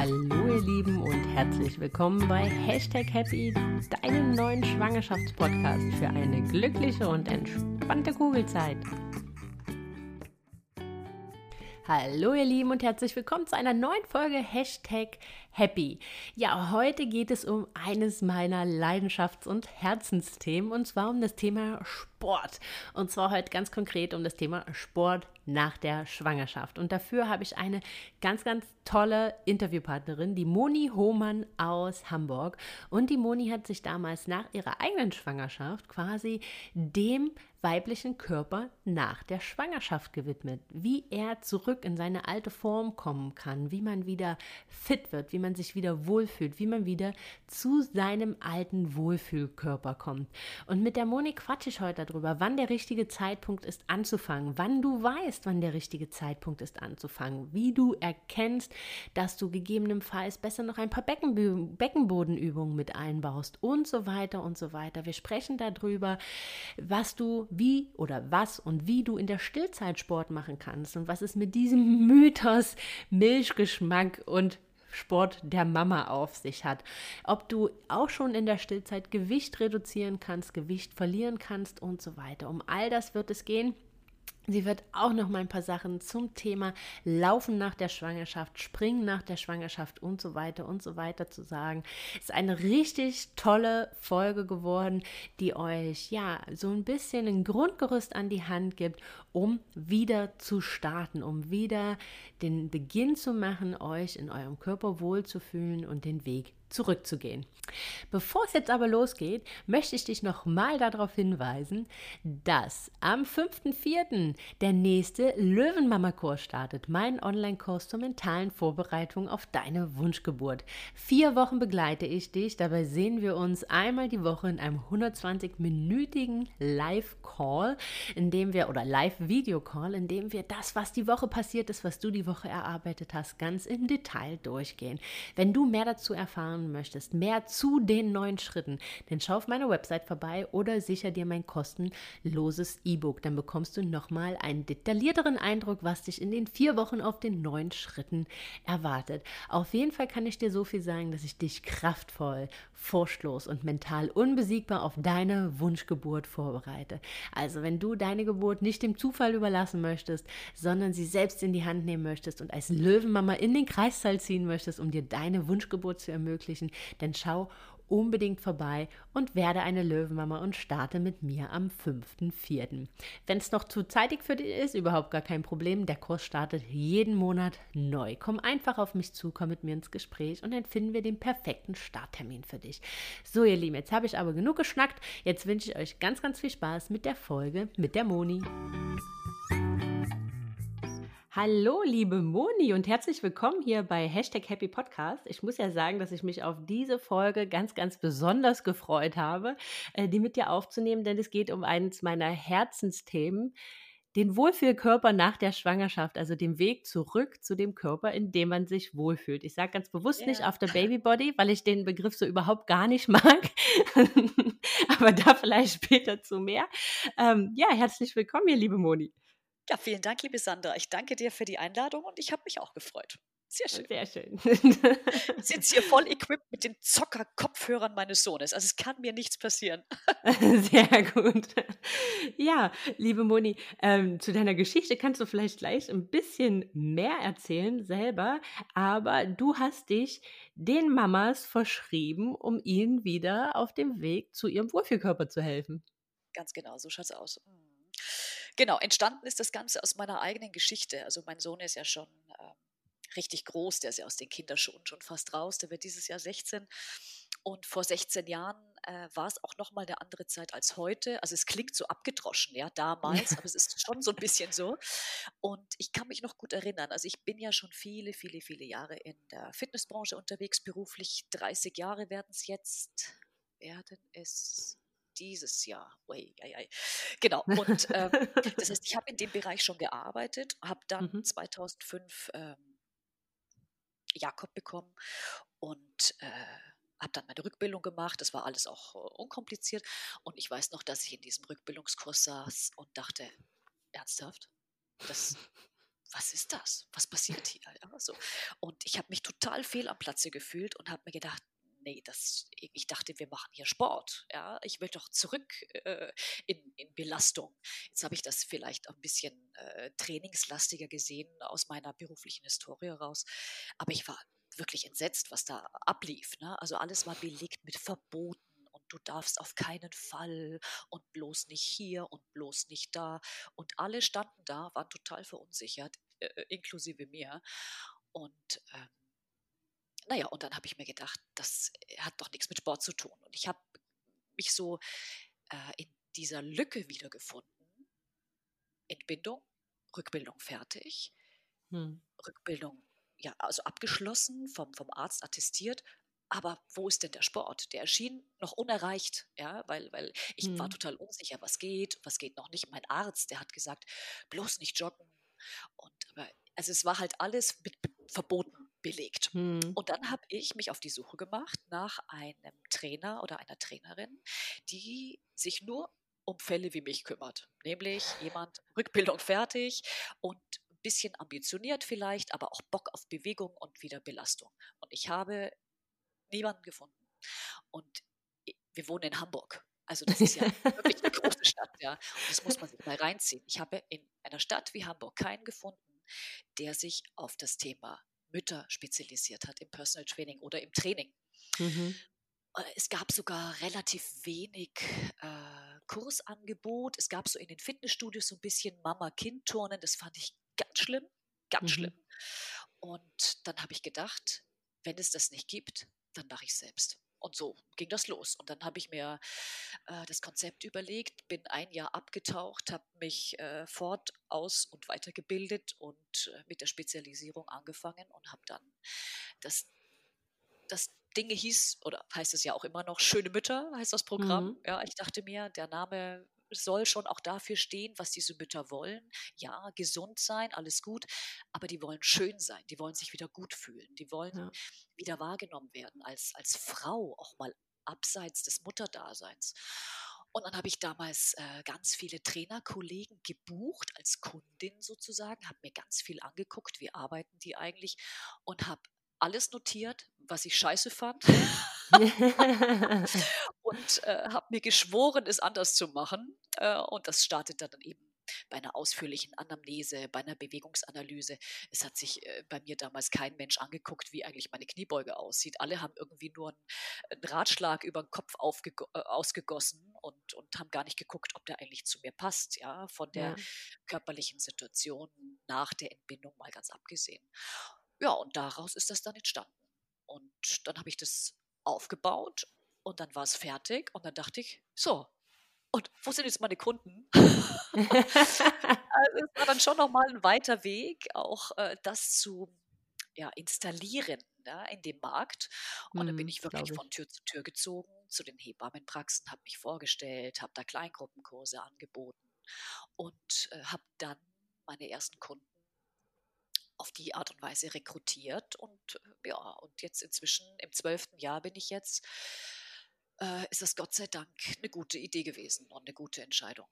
Hallo ihr Lieben und herzlich willkommen bei Hashtag Happy, deinem neuen Schwangerschaftspodcast für eine glückliche und entspannte Kugelzeit. Hallo ihr Lieben und herzlich willkommen zu einer neuen Folge Hashtag Happy. Ja, heute geht es um eines meiner Leidenschafts- und Herzensthemen und zwar um das Thema Sport. Und zwar heute ganz konkret um das Thema Sport nach der Schwangerschaft. Und dafür habe ich eine ganz, ganz tolle Interviewpartnerin, die Moni Hohmann aus Hamburg. Und die Moni hat sich damals nach ihrer eigenen Schwangerschaft quasi dem weiblichen Körper nach der Schwangerschaft gewidmet. Wie er zurück in seine alte Form kommen kann, wie man wieder fit wird, wie man sich wieder wohlfühlt, wie man wieder zu seinem alten Wohlfühlkörper kommt. Und mit der Moni quatsche ich heute darüber, wann der richtige Zeitpunkt ist anzufangen, wann du weißt, wann der richtige Zeitpunkt ist anzufangen, wie du erkennst, dass du gegebenenfalls besser noch ein paar Beckenbö Beckenbodenübungen mit einbaust und so weiter und so weiter. Wir sprechen darüber, was du wie oder was und wie du in der Stillzeit Sport machen kannst und was es mit diesem Mythos Milchgeschmack und Sport der Mama auf sich hat. Ob du auch schon in der Stillzeit Gewicht reduzieren kannst, Gewicht verlieren kannst und so weiter. Um all das wird es gehen. Sie wird auch noch mal ein paar Sachen zum Thema Laufen nach der Schwangerschaft, Springen nach der Schwangerschaft und so weiter und so weiter zu sagen. Ist eine richtig tolle Folge geworden, die euch ja so ein bisschen ein Grundgerüst an die Hand gibt, um wieder zu starten, um wieder den Beginn zu machen, euch in eurem Körper wohlzufühlen und den Weg zurückzugehen. Bevor es jetzt aber losgeht, möchte ich dich noch mal darauf hinweisen, dass am 5.4. der nächste Löwenmama-Kurs startet, mein Online-Kurs zur mentalen Vorbereitung auf deine Wunschgeburt. Vier Wochen begleite ich dich, dabei sehen wir uns einmal die Woche in einem 120-minütigen Live-Call, in dem wir, oder Live-Video-Call, in dem wir das, was die Woche passiert ist, was du die Woche erarbeitet hast, ganz im Detail durchgehen. Wenn du mehr dazu erfahren erfahren möchtest, mehr zu den neuen Schritten, dann schau auf meiner Website vorbei oder sicher dir mein kostenloses E-Book. Dann bekommst du nochmal einen detaillierteren Eindruck, was dich in den vier Wochen auf den neuen Schritten erwartet. Auf jeden Fall kann ich dir so viel sagen, dass ich dich kraftvoll, furchtlos und mental unbesiegbar auf deine Wunschgeburt vorbereite. Also wenn du deine Geburt nicht dem Zufall überlassen möchtest, sondern sie selbst in die Hand nehmen möchtest und als Löwenmama in den Kreissaal ziehen möchtest, um dir deine Wunschgeburt zu ermöglichen, ermöglichen, dann schau unbedingt vorbei und werde eine Löwenmama und starte mit mir am 5.4. Wenn es noch zu zeitig für dich ist, überhaupt gar kein Problem. Der Kurs startet jeden Monat neu. Komm einfach auf mich zu, komm mit mir ins Gespräch und dann finden wir den perfekten Starttermin für dich. So, ihr Lieben, jetzt habe ich aber genug geschnackt. Jetzt wünsche ich euch ganz, ganz viel Spaß mit der Folge mit der Moni. Hallo, liebe Moni und herzlich willkommen hier bei Hashtag Happy Podcast. Ich muss ja sagen, dass ich mich auf diese Folge ganz, ganz besonders gefreut habe, äh, die mit dir aufzunehmen, denn es geht um eines meiner Herzensthemen, den Wohlfühlkörper nach der Schwangerschaft, also den Weg zurück zu dem Körper, in dem man sich wohlfühlt. Ich sage ganz bewusst yeah. nicht auf der Babybody, weil ich den Begriff so überhaupt gar nicht mag. Aber da vielleicht später zu mehr. Ähm, ja, herzlich willkommen, ihr liebe Moni. Ja, vielen Dank, liebe Sandra. Ich danke dir für die Einladung und ich habe mich auch gefreut. Sehr schön. Sehr schön. Ich sitze hier voll equipped mit den Zocker-Kopfhörern meines Sohnes. Also es kann mir nichts passieren. Sehr gut. Ja, liebe Moni, ähm, zu deiner Geschichte kannst du vielleicht gleich ein bisschen mehr erzählen selber, aber du hast dich den Mamas verschrieben, um ihnen wieder auf dem Weg zu ihrem Wohlfühlkörper zu helfen. Ganz genau, so schaut es aus. Mhm. Genau, entstanden ist das Ganze aus meiner eigenen Geschichte. Also mein Sohn ist ja schon ähm, richtig groß, der ist ja aus den Kinderschuhen schon fast raus, der wird dieses Jahr 16. Und vor 16 Jahren äh, war es auch nochmal eine andere Zeit als heute. Also es klingt so abgedroschen, ja, damals, aber es ist schon so ein bisschen so. Und ich kann mich noch gut erinnern. Also ich bin ja schon viele, viele, viele Jahre in der Fitnessbranche unterwegs, beruflich 30 Jahre werden es jetzt, werden es dieses Jahr. Ui, ui, ui. Genau. Und ähm, das heißt, ich habe in dem Bereich schon gearbeitet, habe dann mhm. 2005 ähm, Jakob bekommen und äh, habe dann meine Rückbildung gemacht. Das war alles auch äh, unkompliziert. Und ich weiß noch, dass ich in diesem Rückbildungskurs saß und dachte, ernsthaft? Das was ist das? Was passiert hier? Ja, so. Und ich habe mich total fehl am Platze gefühlt und habe mir gedacht, nee, das, ich dachte, wir machen hier Sport. Ja, ich will doch zurück äh, in, in, Belastung. Jetzt habe ich das vielleicht ein bisschen äh, trainingslastiger gesehen aus meiner beruflichen Historie raus. Aber ich war wirklich entsetzt, was da ablief. Ne? Also alles war belegt mit Verboten und du darfst auf keinen Fall und bloß nicht hier und bloß nicht da. Und alle standen da, waren total verunsichert, äh, inklusive mir. Und ähm, naja, und dann habe ich mir gedacht, das hat doch nichts mit Sport zu tun. Und ich habe mich so äh, in dieser Lücke wiedergefunden. Entbindung, Rückbildung fertig, hm. Rückbildung ja, also abgeschlossen, vom, vom Arzt attestiert. Aber wo ist denn der Sport? Der erschien noch unerreicht, ja, weil, weil ich hm. war total unsicher, was geht, was geht noch nicht. Mein Arzt, der hat gesagt, bloß nicht joggen. Und aber, also es war halt alles mit verboten belegt. Hm. Und dann habe ich mich auf die Suche gemacht nach einem Trainer oder einer Trainerin, die sich nur um Fälle wie mich kümmert. Nämlich jemand, Rückbildung fertig und bisschen ambitioniert vielleicht, aber auch Bock auf Bewegung und wieder Belastung. Und ich habe niemanden gefunden. Und wir wohnen in Hamburg. Also das ist ja wirklich eine große Stadt, ja. Und das muss man sich mal reinziehen. Ich habe in einer Stadt wie Hamburg keinen gefunden, der sich auf das Thema Mütter spezialisiert hat im Personal Training oder im Training. Mhm. Äh, es gab sogar relativ wenig äh, Kursangebot. Es gab so in den Fitnessstudios so ein bisschen Mama-Kind-Turnen. Das fand ich ganz schlimm, ganz mhm. schlimm. Und dann habe ich gedacht, wenn es das nicht gibt, dann mache ich es selbst. Und so ging das los. Und dann habe ich mir äh, das Konzept überlegt, bin ein Jahr abgetaucht, habe mich äh, fort, aus und weitergebildet und äh, mit der Spezialisierung angefangen und habe dann das, das Dinge hieß, oder heißt es ja auch immer noch, Schöne Mütter heißt das Programm. Mhm. Ja, ich dachte mir, der Name soll schon auch dafür stehen, was diese Mütter wollen. Ja, gesund sein, alles gut, aber die wollen schön sein, die wollen sich wieder gut fühlen, die wollen ja. wieder wahrgenommen werden als, als Frau, auch mal abseits des Mutterdaseins. Und dann habe ich damals äh, ganz viele Trainerkollegen gebucht als Kundin sozusagen, habe mir ganz viel angeguckt, wie arbeiten die eigentlich und habe alles notiert, was ich scheiße fand. und äh, habe mir geschworen, es anders zu machen. Äh, und das startet dann eben bei einer ausführlichen Anamnese, bei einer Bewegungsanalyse. Es hat sich äh, bei mir damals kein Mensch angeguckt, wie eigentlich meine Kniebeuge aussieht. Alle haben irgendwie nur einen, einen Ratschlag über den Kopf äh, ausgegossen und, und haben gar nicht geguckt, ob der eigentlich zu mir passt, ja, von der ja. körperlichen Situation nach der Entbindung mal ganz abgesehen. Ja, und daraus ist das dann entstanden. Und dann habe ich das aufgebaut und dann war es fertig und dann dachte ich, so, und wo sind jetzt meine Kunden? also es war dann schon nochmal ein weiter Weg, auch äh, das zu ja, installieren ja, in dem Markt. Und mm, dann bin mhm, ich wirklich ich. von Tür zu Tür gezogen, zu den Hebammenpraxen, habe mich vorgestellt, habe da Kleingruppenkurse angeboten und äh, habe dann meine ersten Kunden auf die Art und Weise rekrutiert. Und äh, ja, und jetzt inzwischen im zwölften Jahr bin ich jetzt, äh, ist das Gott sei Dank eine gute Idee gewesen und eine gute Entscheidung.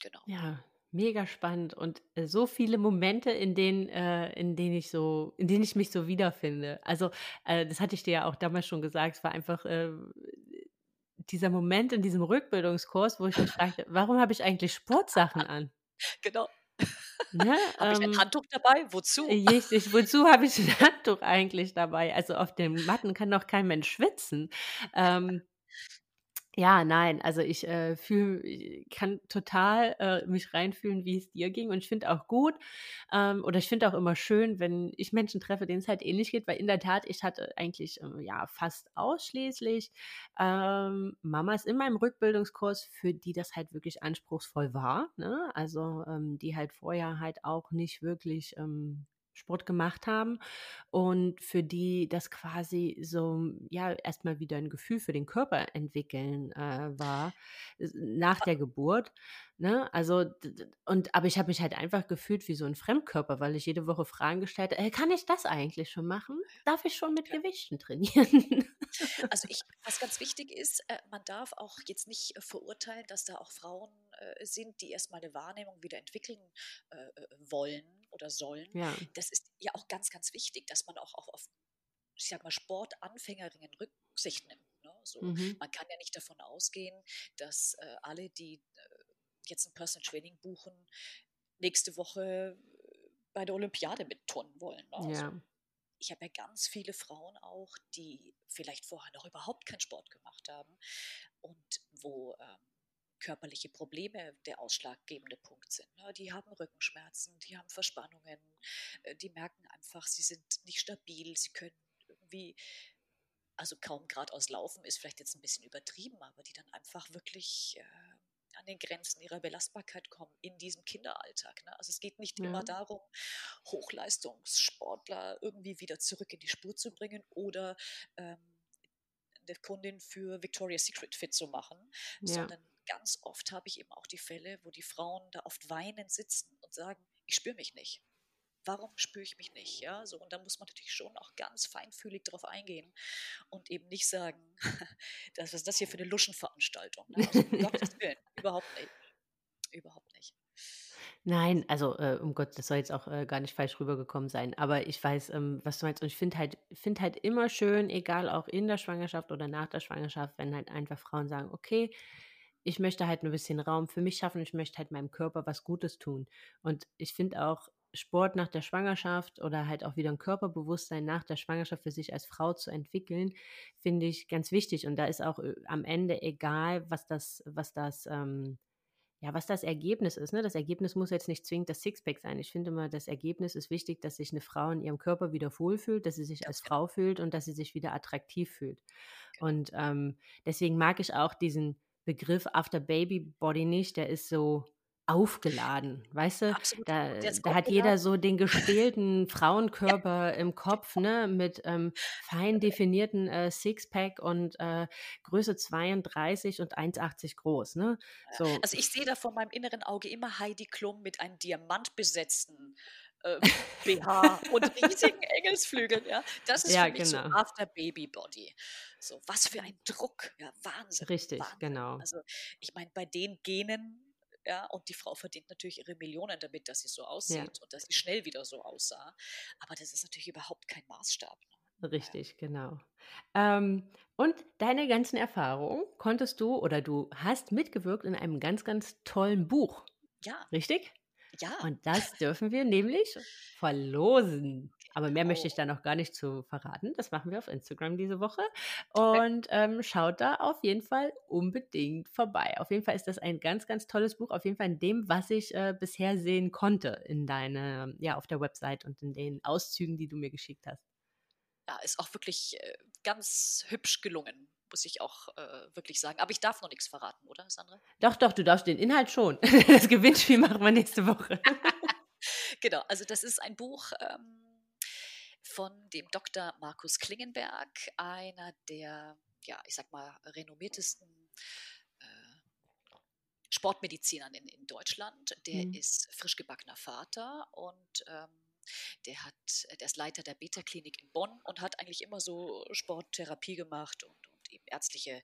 Genau. Ja, mega spannend und äh, so viele Momente, in denen, äh, in denen ich so, in denen ich mich so wiederfinde. Also, äh, das hatte ich dir ja auch damals schon gesagt, es war einfach äh, dieser Moment in diesem Rückbildungskurs, wo ich mich fragte, warum habe ich eigentlich Sportsachen an? Genau. Ne? habe ich ein ähm, Handtuch dabei? Wozu? Richtig, wozu habe ich ein Handtuch eigentlich dabei? Also auf den Matten kann doch kein Mensch schwitzen. Ähm, ja, nein, also ich äh, fühl, kann total äh, mich reinfühlen, wie es dir ging. Und ich finde auch gut, ähm, oder ich finde auch immer schön, wenn ich Menschen treffe, denen es halt ähnlich geht, weil in der Tat, ich hatte eigentlich äh, ja fast ausschließlich ähm, Mamas in meinem Rückbildungskurs, für die das halt wirklich anspruchsvoll war. Ne? Also ähm, die halt vorher halt auch nicht wirklich ähm, Sport gemacht haben und für die das quasi so, ja, erstmal wieder ein Gefühl für den Körper entwickeln äh, war, nach der Geburt. Ne? Also, und, aber ich habe mich halt einfach gefühlt wie so ein Fremdkörper, weil ich jede Woche Fragen gestellt habe, kann ich das eigentlich schon machen? Darf ich schon mit ja. Gewichten trainieren? Also ich, was ganz wichtig ist, äh, man darf auch jetzt nicht äh, verurteilen, dass da auch Frauen äh, sind, die erstmal eine Wahrnehmung wieder entwickeln wollen oder sollen. Ja. Das ist ja auch ganz, ganz wichtig, dass man auch, auf, ich sag mal, Sportanfängerinnen Rücksicht nimmt. Ne? So, Mhm. Man kann ja nicht davon ausgehen, dass alle, die jetzt ein Personal Training buchen, nächste Woche bei der Olympiade mitturnen wollen. Ne? Also, Ja. ich habe ja ganz viele Frauen auch, die vielleicht vorher noch überhaupt keinen Sport gemacht haben und wo ähm, körperliche Probleme der ausschlaggebende Punkt sind. Ne? Die haben Rückenschmerzen, die haben Verspannungen, äh, die merken einfach, sie sind nicht stabil, sie können irgendwie, also kaum geradeaus laufen, ist vielleicht jetzt ein bisschen übertrieben, aber die dann einfach wirklich äh, an den Grenzen ihrer Belastbarkeit kommen in diesem Kinderalltag. Ne? Also es geht nicht Ja. immer darum, Hochleistungssportler irgendwie wieder zurück in die Spur zu bringen oder ähm, eine Kundin für Victoria's Secret fit zu machen, Ja. sondern ganz oft habe ich eben auch die Fälle, wo die Frauen da oft weinend sitzen und sagen, ich spüre mich nicht. Warum spüre ich mich nicht? Ja, so und da muss man natürlich schon auch ganz feinfühlig darauf eingehen und eben nicht sagen, das, was ist das hier für eine Luschenveranstaltung? Ne? Also, Willen, überhaupt nicht. Überhaupt nicht. Nein, also äh, um Gott, das soll jetzt auch äh, gar nicht falsch rübergekommen sein. Aber ich weiß, ähm, was du meinst. Und ich finde halt, finde halt immer schön, egal auch in der Schwangerschaft oder nach der Schwangerschaft, wenn halt einfach Frauen sagen, okay, ich möchte halt ein bisschen Raum für mich schaffen, ich möchte halt meinem Körper was Gutes tun. Und ich finde auch Sport nach der Schwangerschaft oder halt auch wieder ein Körperbewusstsein nach der Schwangerschaft für sich als Frau zu entwickeln, finde ich ganz wichtig. Und da ist auch äh, am Ende egal, was das, was das, ähm, ja, was das Ergebnis ist. Ne? Das Ergebnis muss jetzt nicht zwingend das Sixpack sein. Ich finde immer, das Ergebnis ist wichtig, dass sich eine Frau in ihrem Körper wieder wohlfühlt, dass sie sich als. Frau fühlt und dass sie sich wieder attraktiv fühlt. Genau. Und ähm, deswegen mag ich auch diesen Begriff After Baby Body nicht. Der ist so aufgeladen, weißt du? Absolut. Da, da hat jeder so den gestählten Frauenkörper im Kopf, ne, mit ähm, fein definierten äh, Sixpack und äh, Größe 32 und 1,80 groß, ne? Ja. So, Also ich sehe da vor meinem inneren Auge immer Heidi Klum mit einem diamantbesetzten äh, BH und riesigen Engelsflügeln. Ja? Das ist ja, für mich so genau. After Baby Body. So, was für ein Druck. Ja, Wahnsinn. Richtig, Wahnsinn. genau. Also ich meine, bei den Genen, ja, und die Frau verdient natürlich ihre Millionen damit, dass sie so Ja, aussieht und dass sie schnell wieder so aussah. Aber das ist natürlich überhaupt kein Maßstab. Ne? Ja. richtig, genau. Ähm, und deine ganzen Erfahrungen konntest du oder du hast mitgewirkt in einem ganz, ganz tollen Buch, Ja, richtig? ja, Und das dürfen wir nämlich verlosen. Aber mehr möchte ich da noch gar nicht zu verraten. Das machen wir auf Instagram diese Woche. Und ähm, schaut da auf jeden Fall unbedingt vorbei. Auf jeden Fall ist das ein ganz, ganz tolles Buch. Auf jeden Fall in dem, was ich äh, bisher sehen konnte in deine, ja, auf der Website und in den Auszügen, die du mir geschickt hast. Ja, ist auch wirklich äh, ganz hübsch gelungen, muss ich auch äh, wirklich sagen. Aber ich darf noch nichts verraten, oder, Sandra? Doch, doch, du darfst den Inhalt schon. Das Gewinnspiel machen wir nächste Woche. genau, also das ist ein Buch ähm, von dem Dr. Markus Klingenberg, einer der, ja, ich sag mal, renommiertesten äh, Sportmedizinern in, in Deutschland. Der Hm. ist frisch gebackener Vater und ähm, der, hat, der ist Leiter der Beta-Klinik in Bonn und hat eigentlich immer so Sporttherapie gemacht und, und eben ärztliche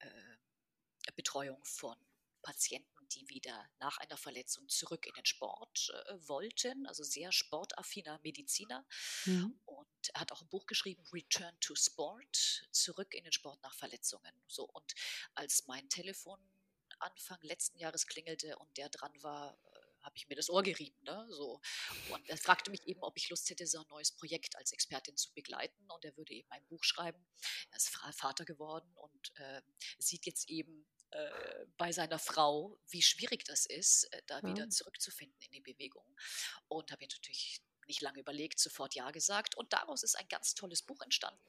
äh, Betreuung von Patienten, die wieder nach einer Verletzung zurück in den Sport äh, wollten, also sehr sportaffiner Mediziner. Mhm. Und er hat auch ein Buch geschrieben, Return to Sport, zurück in den Sport nach Verletzungen. So, und als mein Telefon Anfang letzten Jahres klingelte und der dran war, äh, habe ich mir das Ohr gerieben. Ne? So. Und er fragte mich eben, ob ich Lust hätte, so ein neues Projekt als Expertin zu begleiten. Und er würde eben ein Buch schreiben. Er ist Vater geworden und äh, sieht jetzt eben äh, bei seiner Frau, wie schwierig das ist, äh, da Ja. wieder zurückzufinden in die Bewegung. Und habe mir natürlich nicht lange überlegt, sofort Ja gesagt. Und daraus ist ein ganz tolles Buch entstanden.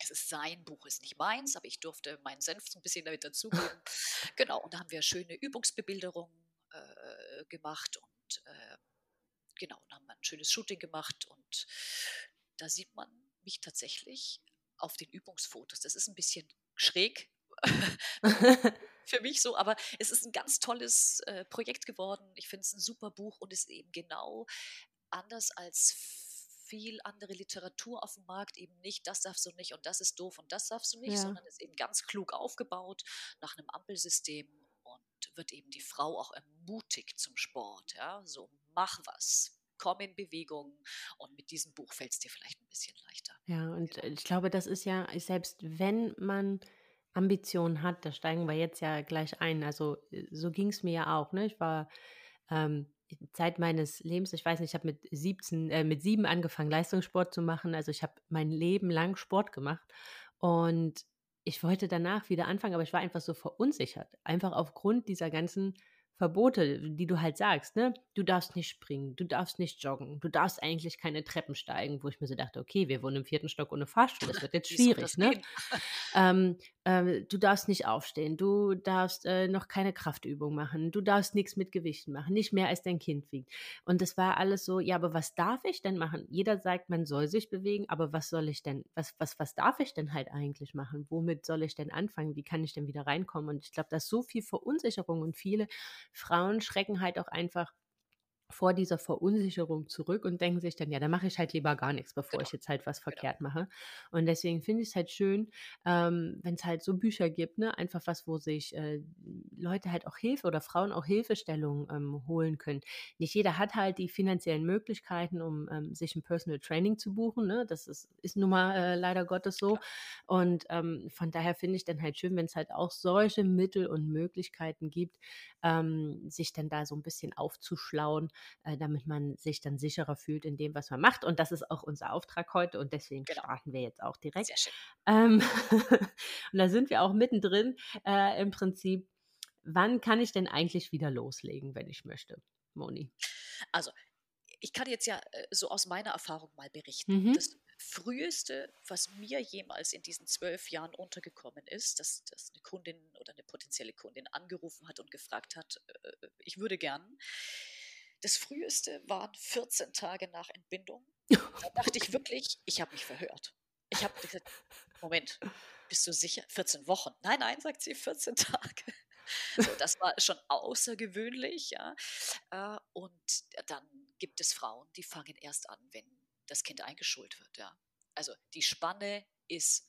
Es ist sein Buch, ist nicht meins, aber ich durfte meinen Senf so ein bisschen damit dazugeben. genau, und da haben wir schöne Übungsbebilderungen äh, gemacht und äh, genau, und haben ein schönes Shooting gemacht und da sieht man mich tatsächlich auf den Übungsfotos. Das ist ein bisschen schräg für mich so, aber es ist ein ganz tolles äh, Projekt geworden. Ich finde es ein super Buch und ist eben genau anders als viel andere Literatur auf dem Markt eben nicht, das darfst du nicht und das ist doof und das darfst du nicht, Ja. sondern ist eben ganz klug aufgebaut nach einem Ampelsystem und wird eben die Frau auch ermutigt zum Sport, ja, so mach was, komm in Bewegung und mit diesem Buch fällt es dir vielleicht ein bisschen leichter. Ja, und genau. ich glaube, das ist ja, selbst wenn man Ambitionen hat, da steigen wir jetzt ja gleich ein. Also äh, so ging es mir ja auch. Ne? Ich war ähm, Zeit meines Lebens, ich weiß nicht, ich habe mit 17, äh, mit sieben angefangen, Leistungssport zu machen. Also ich habe mein Leben lang Sport gemacht. Und ich wollte danach wieder anfangen, aber ich war einfach so verunsichert. Einfach aufgrund dieser ganzen Verbote, die du halt sagst, ne? Du darfst nicht springen, du darfst nicht joggen, du darfst eigentlich keine Treppen steigen, wo ich mir so dachte, okay, wir wohnen im vierten Stock ohne Fahrstuhl, das wird jetzt schwierig, ne? Ähm, äh, du darfst nicht aufstehen, du darfst äh, noch keine Kraftübung machen, du darfst nichts mit Gewichten machen, nicht mehr als dein Kind wiegt. Und das war alles so, ja, aber was darf ich denn machen? Jeder sagt, man soll sich bewegen, aber was soll ich denn, was, was, was darf ich denn halt eigentlich machen? Womit soll ich denn anfangen? Wie kann ich denn wieder reinkommen? Und ich glaube, da ist so viel Verunsicherung und viele Frauen schrecken halt auch einfach vor dieser Verunsicherung zurück und denken sich dann, ja, dann mache ich halt lieber gar nichts, bevor genau. ich jetzt halt was genau. verkehrt mache. Und deswegen finde ich es halt schön, ähm, wenn es halt so Bücher gibt, ne, einfach was, wo sich äh, Leute halt auch Hilfe oder Frauen auch Hilfestellung ähm, holen können. Nicht jeder hat halt die finanziellen Möglichkeiten, um ähm, sich ein Personal Training zu buchen. Ne? Das ist, ist nun mal äh, leider Gottes so. Klar. Und ähm, von daher finde ich dann halt schön, wenn es halt auch solche Mittel und Möglichkeiten gibt, ähm, sich dann da so ein bisschen aufzuschlauen äh, damit man sich dann sicherer fühlt in dem, was man macht. Und das ist auch unser Auftrag heute und deswegen genau. starten wir jetzt auch direkt. Sehr schön. Ähm, und da sind wir auch mittendrin äh, im Prinzip. Wann kann ich denn eigentlich wieder loslegen, wenn ich möchte, Moni? Also, ich kann jetzt ja äh, so aus meiner Erfahrung mal berichten. Mhm. Das früheste, was mir jemals in diesen zwölf Jahren untergekommen ist, dass, dass eine Kundin oder eine potenzielle Kundin angerufen hat und gefragt hat, äh, ich würde gern, das früheste waren 14 Tage nach Entbindung. Da dachte ich wirklich, ich habe mich verhört. Ich habe gesagt, Moment, bist du sicher? 14 Wochen? Nein, nein, sagt sie, 14 Tage. So, das war schon außergewöhnlich, ja. Äh, und dann gibt es Frauen, die fangen erst an, wenn das Kind eingeschult wird, ja. Also die Spanne ist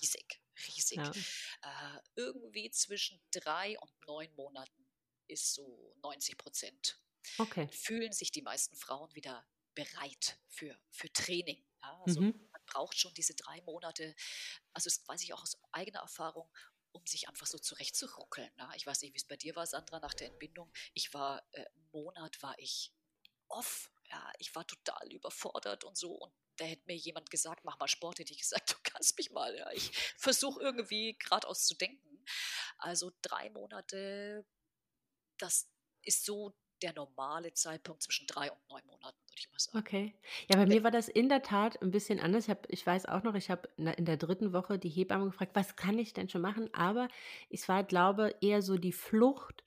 riesig, riesig. Ja. Äh, irgendwie zwischen drei und neun Monaten ist so 90 Prozent okay. fühlen sich die meisten Frauen wieder bereit für, für Training. Ja, also mhm. man braucht schon diese drei Monate, also das weiß ich auch aus eigener Erfahrung, um sich einfach so zurechtzuruckeln. Ja. Ich weiß nicht, wie es bei dir war, Sandra, nach der Entbindung. Ich war, äh, einen Monat war ich off. Ja, ich war total überfordert und so. Und da hätte mir jemand gesagt, mach mal Sport, hätte ich gesagt, du kannst mich mal. Ja. Ich versuche irgendwie geradeaus zu denken. Also drei Monate, das ist so der normale Zeitpunkt zwischen drei und neun Monaten, würde ich mal sagen. Okay. Ja, bei mir war das in der Tat ein bisschen anders. Ich, hab, ich weiß auch noch, ich habe in der dritten Woche die Hebamme gefragt, was kann ich denn schon machen? Aber es war, glaube ich, eher so die Flucht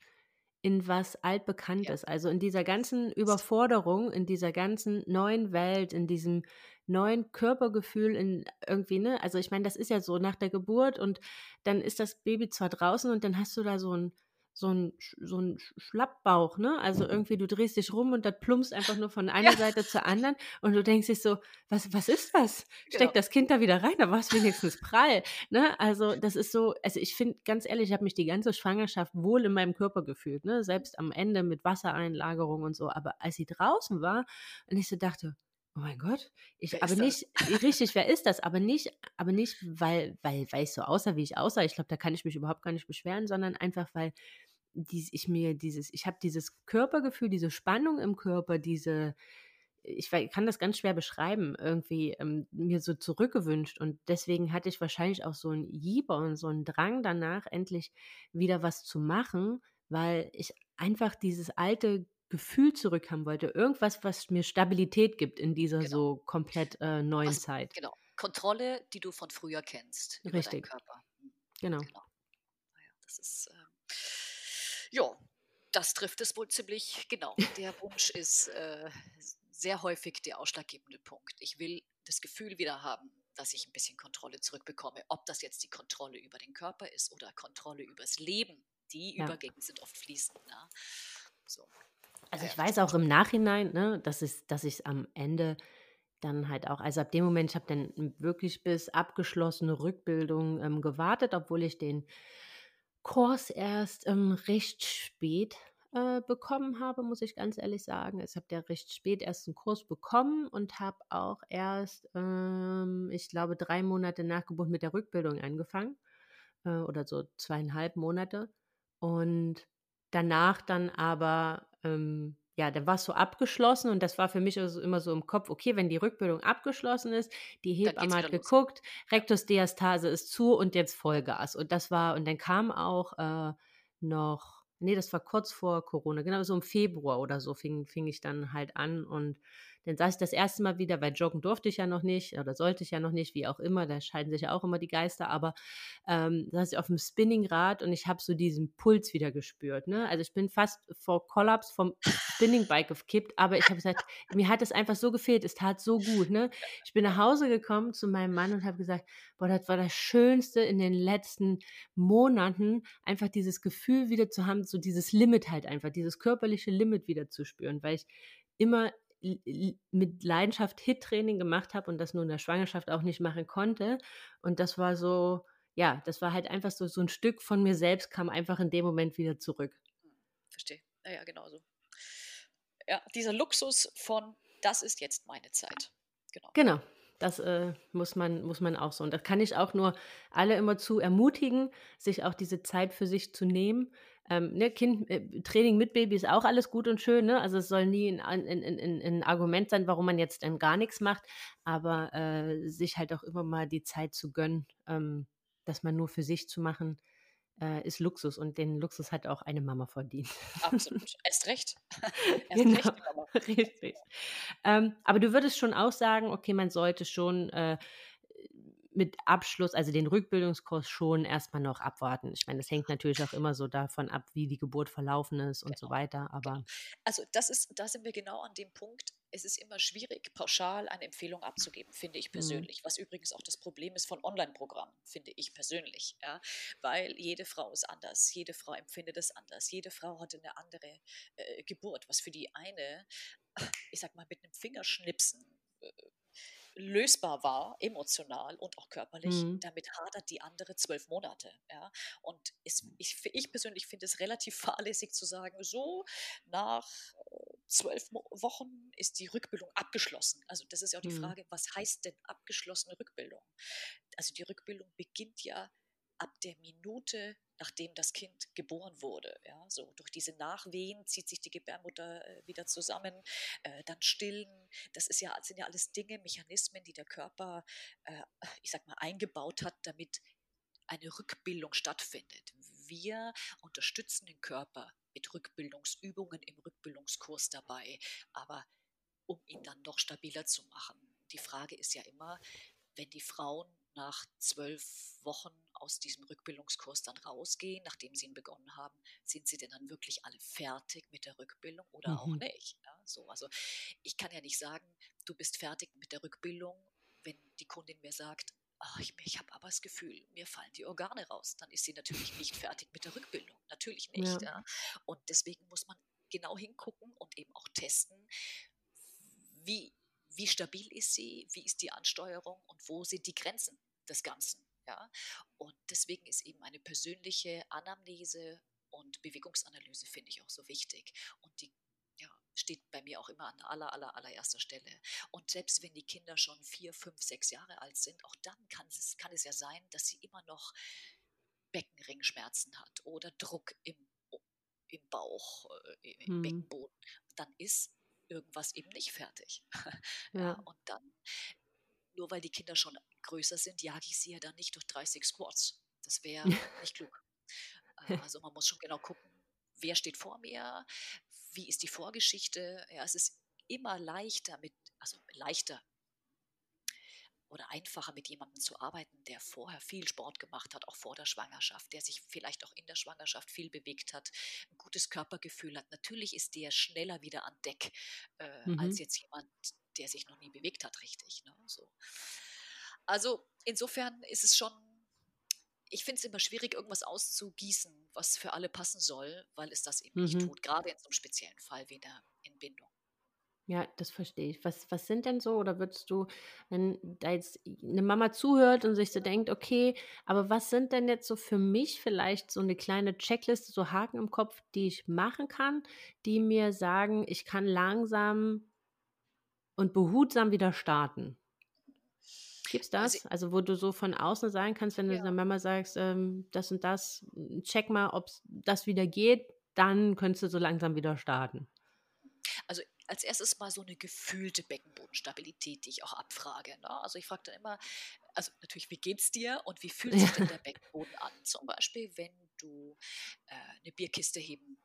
in was Altbekanntes. Ja. Also in dieser ganzen Überforderung, in dieser ganzen neuen Welt, in diesem neuen Körpergefühl in irgendwie, ne? Also ich meine, das ist ja so nach der Geburt und dann ist das Baby zwar draußen und dann hast du da so ein so ein, so ein Schlappbauch, ne? Also irgendwie, du drehst dich rum und das plumpst einfach nur von einer ja. Seite zur anderen und du denkst dich so, was, was ist das? Steck genau. das Kind da wieder rein, da war es wenigstens prall, ne? Also das ist so, also ich finde, ganz ehrlich, ich habe mich die ganze Schwangerschaft wohl in meinem Körper gefühlt, ne? Selbst am Ende mit Wassereinlagerung und so, aber als sie draußen war und ich so dachte, Oh mein Gott, ich wer aber nicht richtig, wer ist das? Aber nicht, aber nicht, weil, weil, weil ich so aussah, wie ich aussah. Ich glaube, da kann ich mich überhaupt gar nicht beschweren, sondern einfach, weil dies, ich mir dieses, ich habe dieses Körpergefühl, diese Spannung im Körper, diese, ich kann das ganz schwer beschreiben, irgendwie ähm, mir so zurückgewünscht. Und deswegen hatte ich wahrscheinlich auch so einen Jieber und so einen Drang danach, endlich wieder was zu machen, weil ich einfach dieses alte Gefühl zurückhaben wollte. Irgendwas, was mir Stabilität gibt in dieser genau. so komplett äh, neuen was, Zeit. Genau. Kontrolle, die du von früher kennst. Über Richtig. Körper. Mhm. Genau. genau. Naja, das ist, äh, ja, das trifft es wohl ziemlich genau. Der Wunsch ist äh, sehr häufig der ausschlaggebende Punkt. Ich will das Gefühl wieder haben, dass ich ein bisschen Kontrolle zurückbekomme. Ob das jetzt die Kontrolle über den Körper ist oder Kontrolle übers Leben. Die ja. Übergänge sind oft fließend. Ne? So. Also ich weiß auch im Nachhinein, ne, dass ich dass ich's am Ende dann halt auch also ab dem Moment ich habe dann wirklich bis abgeschlossene Rückbildung, ähm, gewartet, obwohl ich den Kurs erst, ähm, recht spät, äh, bekommen habe, muss ich ganz ehrlich sagen. Ich habe ja recht spät erst einen Kurs bekommen und habe auch erst, ähm, ich glaube, drei Monate nach Geburt mit der Rückbildung angefangen äh, oder so zweieinhalb Monate. Und danach dann aber, ähm, ja, dann war es so abgeschlossen und das war für mich also immer so im Kopf, okay, wenn die Rückbildung abgeschlossen ist, die Hebamme hat geguckt, Rektusdiastase ist zu und jetzt Vollgas. Und das war, und dann kam auch äh, noch, nee, das war kurz vor Corona, genau so im Februar oder so fing, fing ich dann halt an und dann saß ich das erste Mal wieder, weil joggen durfte ich ja noch nicht oder sollte ich ja noch nicht, wie auch immer, da scheiden sich ja auch immer die Geister, aber ähm, saß ich auf dem Spinningrad und ich habe so diesen Puls wieder gespürt. Ne? Also ich bin fast vor Kollaps vom Spinningbike gekippt, aber ich habe gesagt, mir hat es einfach so gefehlt, es tat so gut. Ne? Ich bin nach Hause gekommen zu meinem Mann und habe gesagt, boah, das war das Schönste in den letzten Monaten, einfach dieses Gefühl wieder zu haben, so dieses Limit halt einfach, dieses körperliche Limit wieder zu spüren, weil ich immer mit Leidenschaft Hit-Training gemacht habe und das nur in der Schwangerschaft auch nicht machen konnte. Und das war so, ja, das war halt einfach so, so ein Stück von mir selbst kam einfach in dem Moment wieder zurück. Verstehe. Naja, genau so. Ja, dieser Luxus von, das ist jetzt meine Zeit. Genau. Genau. Das äh, muss, man, muss man auch so. Und das kann ich auch nur alle immer zu ermutigen, sich auch diese Zeit für sich zu nehmen. Ähm, ne, kind, äh, Training mit Baby ist auch alles gut und schön, ne? Also es soll nie ein, ein, ein, ein Argument sein, warum man jetzt dann gar nichts macht, aber äh, sich halt auch immer mal die Zeit zu gönnen, ähm, dass man nur für sich zu machen, äh, ist Luxus und den Luxus hat auch eine Mama verdient. Absolut. Erst recht. Erst genau. recht, Richtig. Ähm, aber du würdest schon auch sagen, okay, man sollte schon äh, mit Abschluss, also den Rückbildungskurs schon erstmal noch abwarten. Ich meine, das hängt natürlich auch immer so davon ab, wie die Geburt verlaufen ist und genau. so weiter. Aber also das ist, da sind wir genau an dem Punkt. Es ist immer schwierig, pauschal eine Empfehlung abzugeben, finde ich mhm. persönlich. Mhm. Was übrigens auch das Problem ist von Online-Programmen, finde ich persönlich. Ja? Weil jede Frau ist anders, jede Frau empfindet es anders, jede Frau hat eine andere äh, Geburt, was für die eine, ich sag mal, mit einem Fingerschnipsen äh, lösbar war, emotional und auch körperlich, mhm. damit hadert die andere zwölf Monate. Ja? Und es, ich, ich persönlich finde es relativ fahrlässig zu sagen, so nach äh, zwölf Wochen ist die Rückbildung abgeschlossen. Also das ist ja auch die mhm. Frage, was heißt denn abgeschlossene Rückbildung? Also die Rückbildung beginnt ja ab der Minute, nachdem das Kind geboren wurde. Ja, so durch diese Nachwehen zieht sich die Gebärmutter äh, wieder zusammen, äh, dann stillen. Das ist ja, sind ja alles Dinge, Mechanismen, die der Körper, äh, ich sag mal, eingebaut hat, damit eine Rückbildung stattfindet. Wir unterstützen den Körper mit Rückbildungsübungen im Rückbildungskurs dabei, aber um ihn dann noch stabiler zu machen. Die Frage ist ja immer, wenn die Frauen nach zwölf Wochen aus diesem Rückbildungskurs dann rausgehen, nachdem sie ihn begonnen haben, sind sie denn dann wirklich alle fertig mit der Rückbildung oder mhm. auch nicht? Ja, so, also ich kann ja nicht sagen, du bist fertig mit der Rückbildung, wenn die Kundin mir sagt, ach, ich, ich habe aber das Gefühl, mir fallen die Organe raus. Dann ist sie natürlich nicht fertig mit der Rückbildung. Natürlich nicht. Ja. Ja. Und deswegen muss man genau hingucken und eben auch testen, wie wie stabil ist sie, wie ist die Ansteuerung und wo sind die Grenzen des Ganzen. Ja? Und deswegen ist eben eine persönliche Anamnese und Bewegungsanalyse, finde ich, auch so wichtig. Und die ja, steht bei mir auch immer an aller, aller, allererster Stelle. Und selbst wenn die Kinder schon vier, fünf, sechs Jahre alt sind, auch dann kann es, kann es ja sein, dass sie immer noch Beckenringschmerzen hat oder Druck im, im Bauch, äh, im hm. Beckenboden. Dann ist irgendwas eben nicht fertig. Ja. und dann, nur weil die Kinder schon größer sind, jage ich sie ja dann nicht durch 30 Squats. Das wäre nicht klug. Äh, also man muss schon genau gucken, wer steht vor mir, wie ist die Vorgeschichte. Ja, es ist immer leichter mit, also leichter oder einfacher mit jemandem zu arbeiten, der vorher viel Sport gemacht hat, auch vor der Schwangerschaft, der sich vielleicht auch in der Schwangerschaft viel bewegt hat, ein gutes Körpergefühl hat. Natürlich ist der schneller wieder an Deck äh, mhm. als jetzt jemand, der sich noch nie bewegt hat, richtig. Ne? So. Also insofern ist es schon, ich finde es immer schwierig, irgendwas auszugießen, was für alle passen soll, weil es das eben mhm. nicht tut, gerade in so einem speziellen Fall wie in der Entbindung. Ja, das verstehe ich. Was, was sind denn so, oder würdest du, wenn da jetzt eine Mama zuhört und sich so denkt, okay, aber was sind denn jetzt so für mich vielleicht so eine kleine Checkliste, so Haken im Kopf, die ich machen kann, die mir sagen, ich kann langsam und behutsam wieder starten? Gibt's Also, das? Also, wo du so von außen sagen kannst, wenn du ja. deiner Mama sagst, ähm, das und das, check mal, ob das wieder geht, dann könntest du so langsam wieder starten. Also als erstes mal so eine gefühlte Beckenbodenstabilität, die ich auch abfrage. Ne? Also ich frage dann immer, also natürlich, wie geht's dir und wie fühlt sich denn der Beckenboden an? Zum Beispiel, wenn du äh, eine Bierkiste heben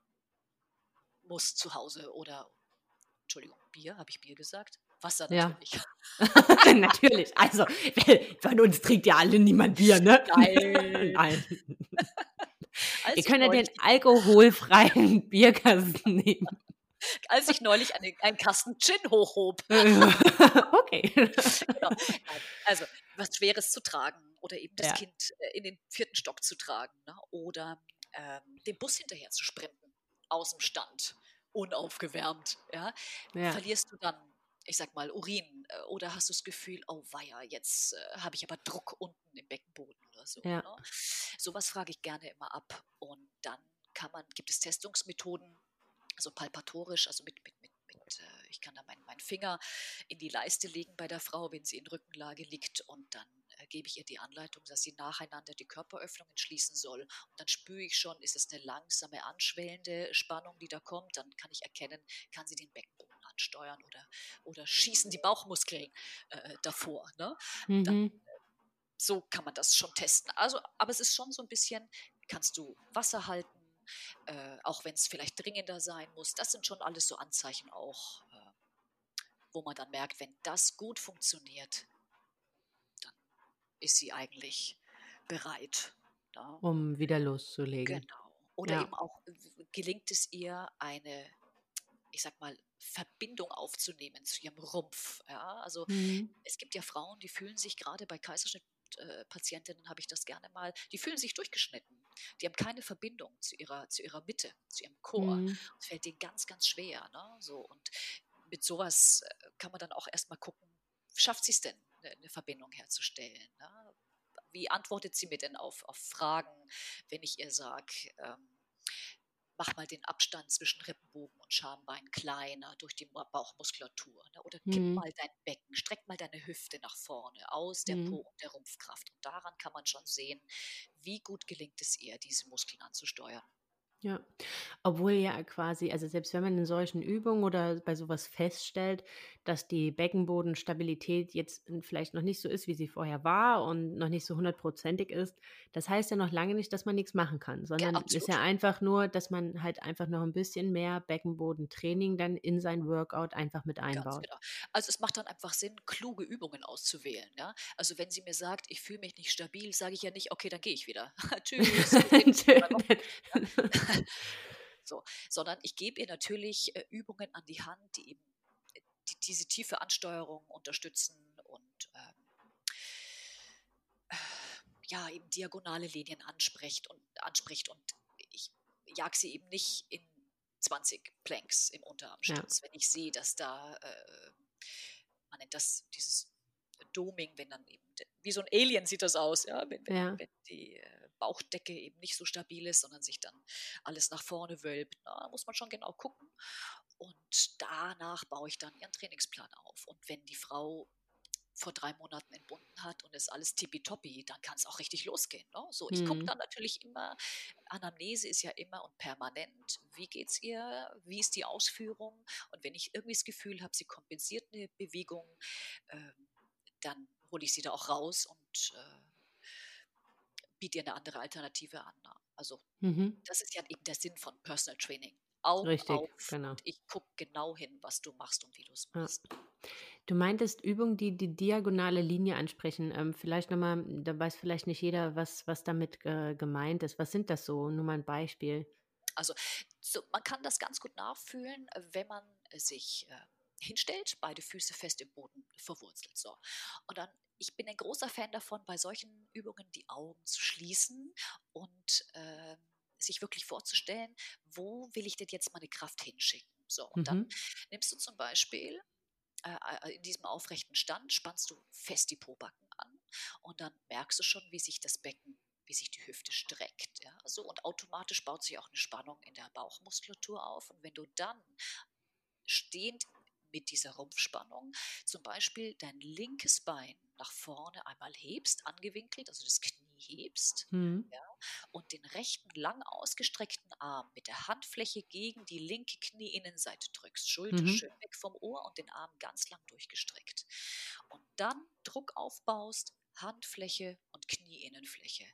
musst zu Hause oder, Entschuldigung, Bier, habe ich Bier gesagt? Wasser Ja. natürlich. Natürlich. Also, von uns trinkt ja alle niemand Bier, ne? Nein. Nein. Als Ihr ich könnt ja den alkoholfreien Bierkasten nehmen. als ich neulich eine, einen Kasten Gin hochhob. okay. genau. Also was Schweres zu tragen oder eben das Ja. Kind äh, in den vierten Stock zu tragen ne? oder ähm, dem Bus hinterher zu sprinten aus dem Stand, unaufgewärmt. Ja? Ja. Verlierst du dann, ich sag mal, Urin äh, oder hast du das Gefühl, oh weia, jetzt äh, habe ich aber Druck unten im Beckenboden oder so. Ja. Ne? Sowas frage ich gerne immer ab und dann kann man, gibt es Testungsmethoden, also palpatorisch, also mit, mit, mit, mit äh, ich kann da meinen meinen Finger in die Leiste legen bei der Frau, wenn sie in Rückenlage liegt und dann äh, gebe ich ihr die Anleitung, dass sie nacheinander die Körperöffnungen schließen soll und dann spüre ich schon, ist es eine langsame, anschwellende Spannung, die da kommt, dann kann ich erkennen, kann sie den Beckenboden ansteuern oder, oder schießen die Bauchmuskeln äh, davor. Ne? Mhm. so kann man das schon testen. Also, aber es ist schon so ein bisschen, kannst du Wasser halten, äh, auch wenn es vielleicht dringender sein muss. Das sind schon alles so Anzeichen auch, äh, wo man dann merkt, wenn das gut funktioniert, dann ist sie eigentlich bereit. Ja, Um wieder loszulegen. genau. Oder Ja. eben auch gelingt es ihr, eine, ich sag mal, Verbindung aufzunehmen zu ihrem Rumpf. Ja? Also Mhm. es gibt ja Frauen, die fühlen sich gerade bei Kaiserschnittpatientinnen habe ich das gerne mal, die fühlen sich durchgeschnitten. Die haben keine Verbindung zu ihrer, zu ihrer Mitte, zu ihrem Chor. Mhm. Es fällt denen ganz, ganz schwer. Ne? So, und mit sowas äh, kann man dann auch erstmal gucken, schafft sie es denn, eine, eine Verbindung herzustellen? Ne? Wie antwortet sie mir denn auf, auf Fragen, wenn ich ihr sage, ähm, mach mal den Abstand zwischen Rippenbogen und Schambein kleiner durch die Ba- Bauchmuskulatur. Ne? Oder kipp Mhm. mal dein Becken, streck mal deine Hüfte nach vorne aus der Mhm. Po und der Rumpfkraft. Und daran kann man schon sehen, wie gut gelingt es ihr, diese Muskeln anzusteuern. Ja, obwohl ja quasi, also selbst wenn man in solchen Übungen oder bei sowas feststellt, dass die Beckenbodenstabilität jetzt vielleicht noch nicht so ist, wie sie vorher war und noch nicht so hundertprozentig ist, das heißt ja noch lange nicht, dass man nichts machen kann, sondern ist absolut. ja einfach nur, dass man halt einfach noch ein bisschen mehr Beckenbodentraining dann in sein Workout einfach mit einbaut. genau. Also es macht dann einfach Sinn, kluge Übungen auszuwählen. Ja? Also wenn sie mir sagt, ich fühle mich nicht stabil, sage ich ja nicht, okay, dann gehe ich wieder. Tschüss. so, sondern ich gebe ihr natürlich äh, Übungen an die Hand, die eben äh, die, diese tiefe Ansteuerung unterstützen und ähm, äh, ja, eben diagonale Linien anspricht und anspricht und ich jag sie eben nicht in 20 Planks im Ja. Unterarmstütz, wenn ich sehe, dass da, äh, man nennt das dieses Doming, wenn dann eben, wie so ein Alien sieht das aus, ja, wenn, wenn, Ja. wenn die äh, Bauchdecke eben nicht so stabil ist, sondern sich dann alles nach vorne wölbt. Na, da muss man schon genau gucken. Und danach baue ich dann ihren Trainingsplan auf. Und wenn die Frau vor drei Monaten entbunden hat und ist alles tippitoppi, dann kann es auch richtig losgehen. Ne? So, ich gucke Mhm. dann natürlich immer, Anamnese ist ja immer und permanent, wie geht's ihr, wie ist die Ausführung und wenn ich irgendwie das Gefühl habe, sie kompensiert eine Bewegung, ähm, dann hole ich sie da auch raus und äh, biete ihr eine andere Alternative an. Ne? Also Mhm. das ist ja eben der Sinn von Personal Training. Augen Richtig, auf genau. und ich gucke genau hin, was du machst und wie du es Ja. machst. Du meintest Übungen, die die diagonale Linie ansprechen. Ähm, vielleicht nochmal, da weiß vielleicht nicht jeder, was, was damit äh, gemeint ist. Was sind das so? Nur mal ein Beispiel. Also so, man kann das ganz gut nachfühlen, wenn man sich äh, hinstellt, beide Füße fest im Boden verwurzelt. So. Und dann, ich bin ein großer Fan davon, bei solchen Übungen die Augen zu schließen und ähm, sich wirklich vorzustellen, wo will ich denn jetzt meine Kraft hinschicken? So, und mhm. dann nimmst du zum Beispiel äh, äh, in diesem aufrechten Stand, spannst du fest die Pobacken an und dann merkst du schon, wie sich das Becken wie sich die Hüfte streckt. Ja? So, und automatisch baut sich auch eine Spannung in der Bauchmuskulatur auf. Und wenn du dann stehend mit dieser Rumpfspannung zum Beispiel dein linkes Bein nach vorne einmal hebst, angewinkelt, also das Knie hebst mhm. ja, und den rechten lang ausgestreckten Arm mit der Handfläche gegen die linke Knieinnenseite drückst, Schulter mhm. schön weg vom Ohr und den Arm ganz lang durchgestreckt. Und dann Druck aufbaust, Handfläche und Knieinnenfläche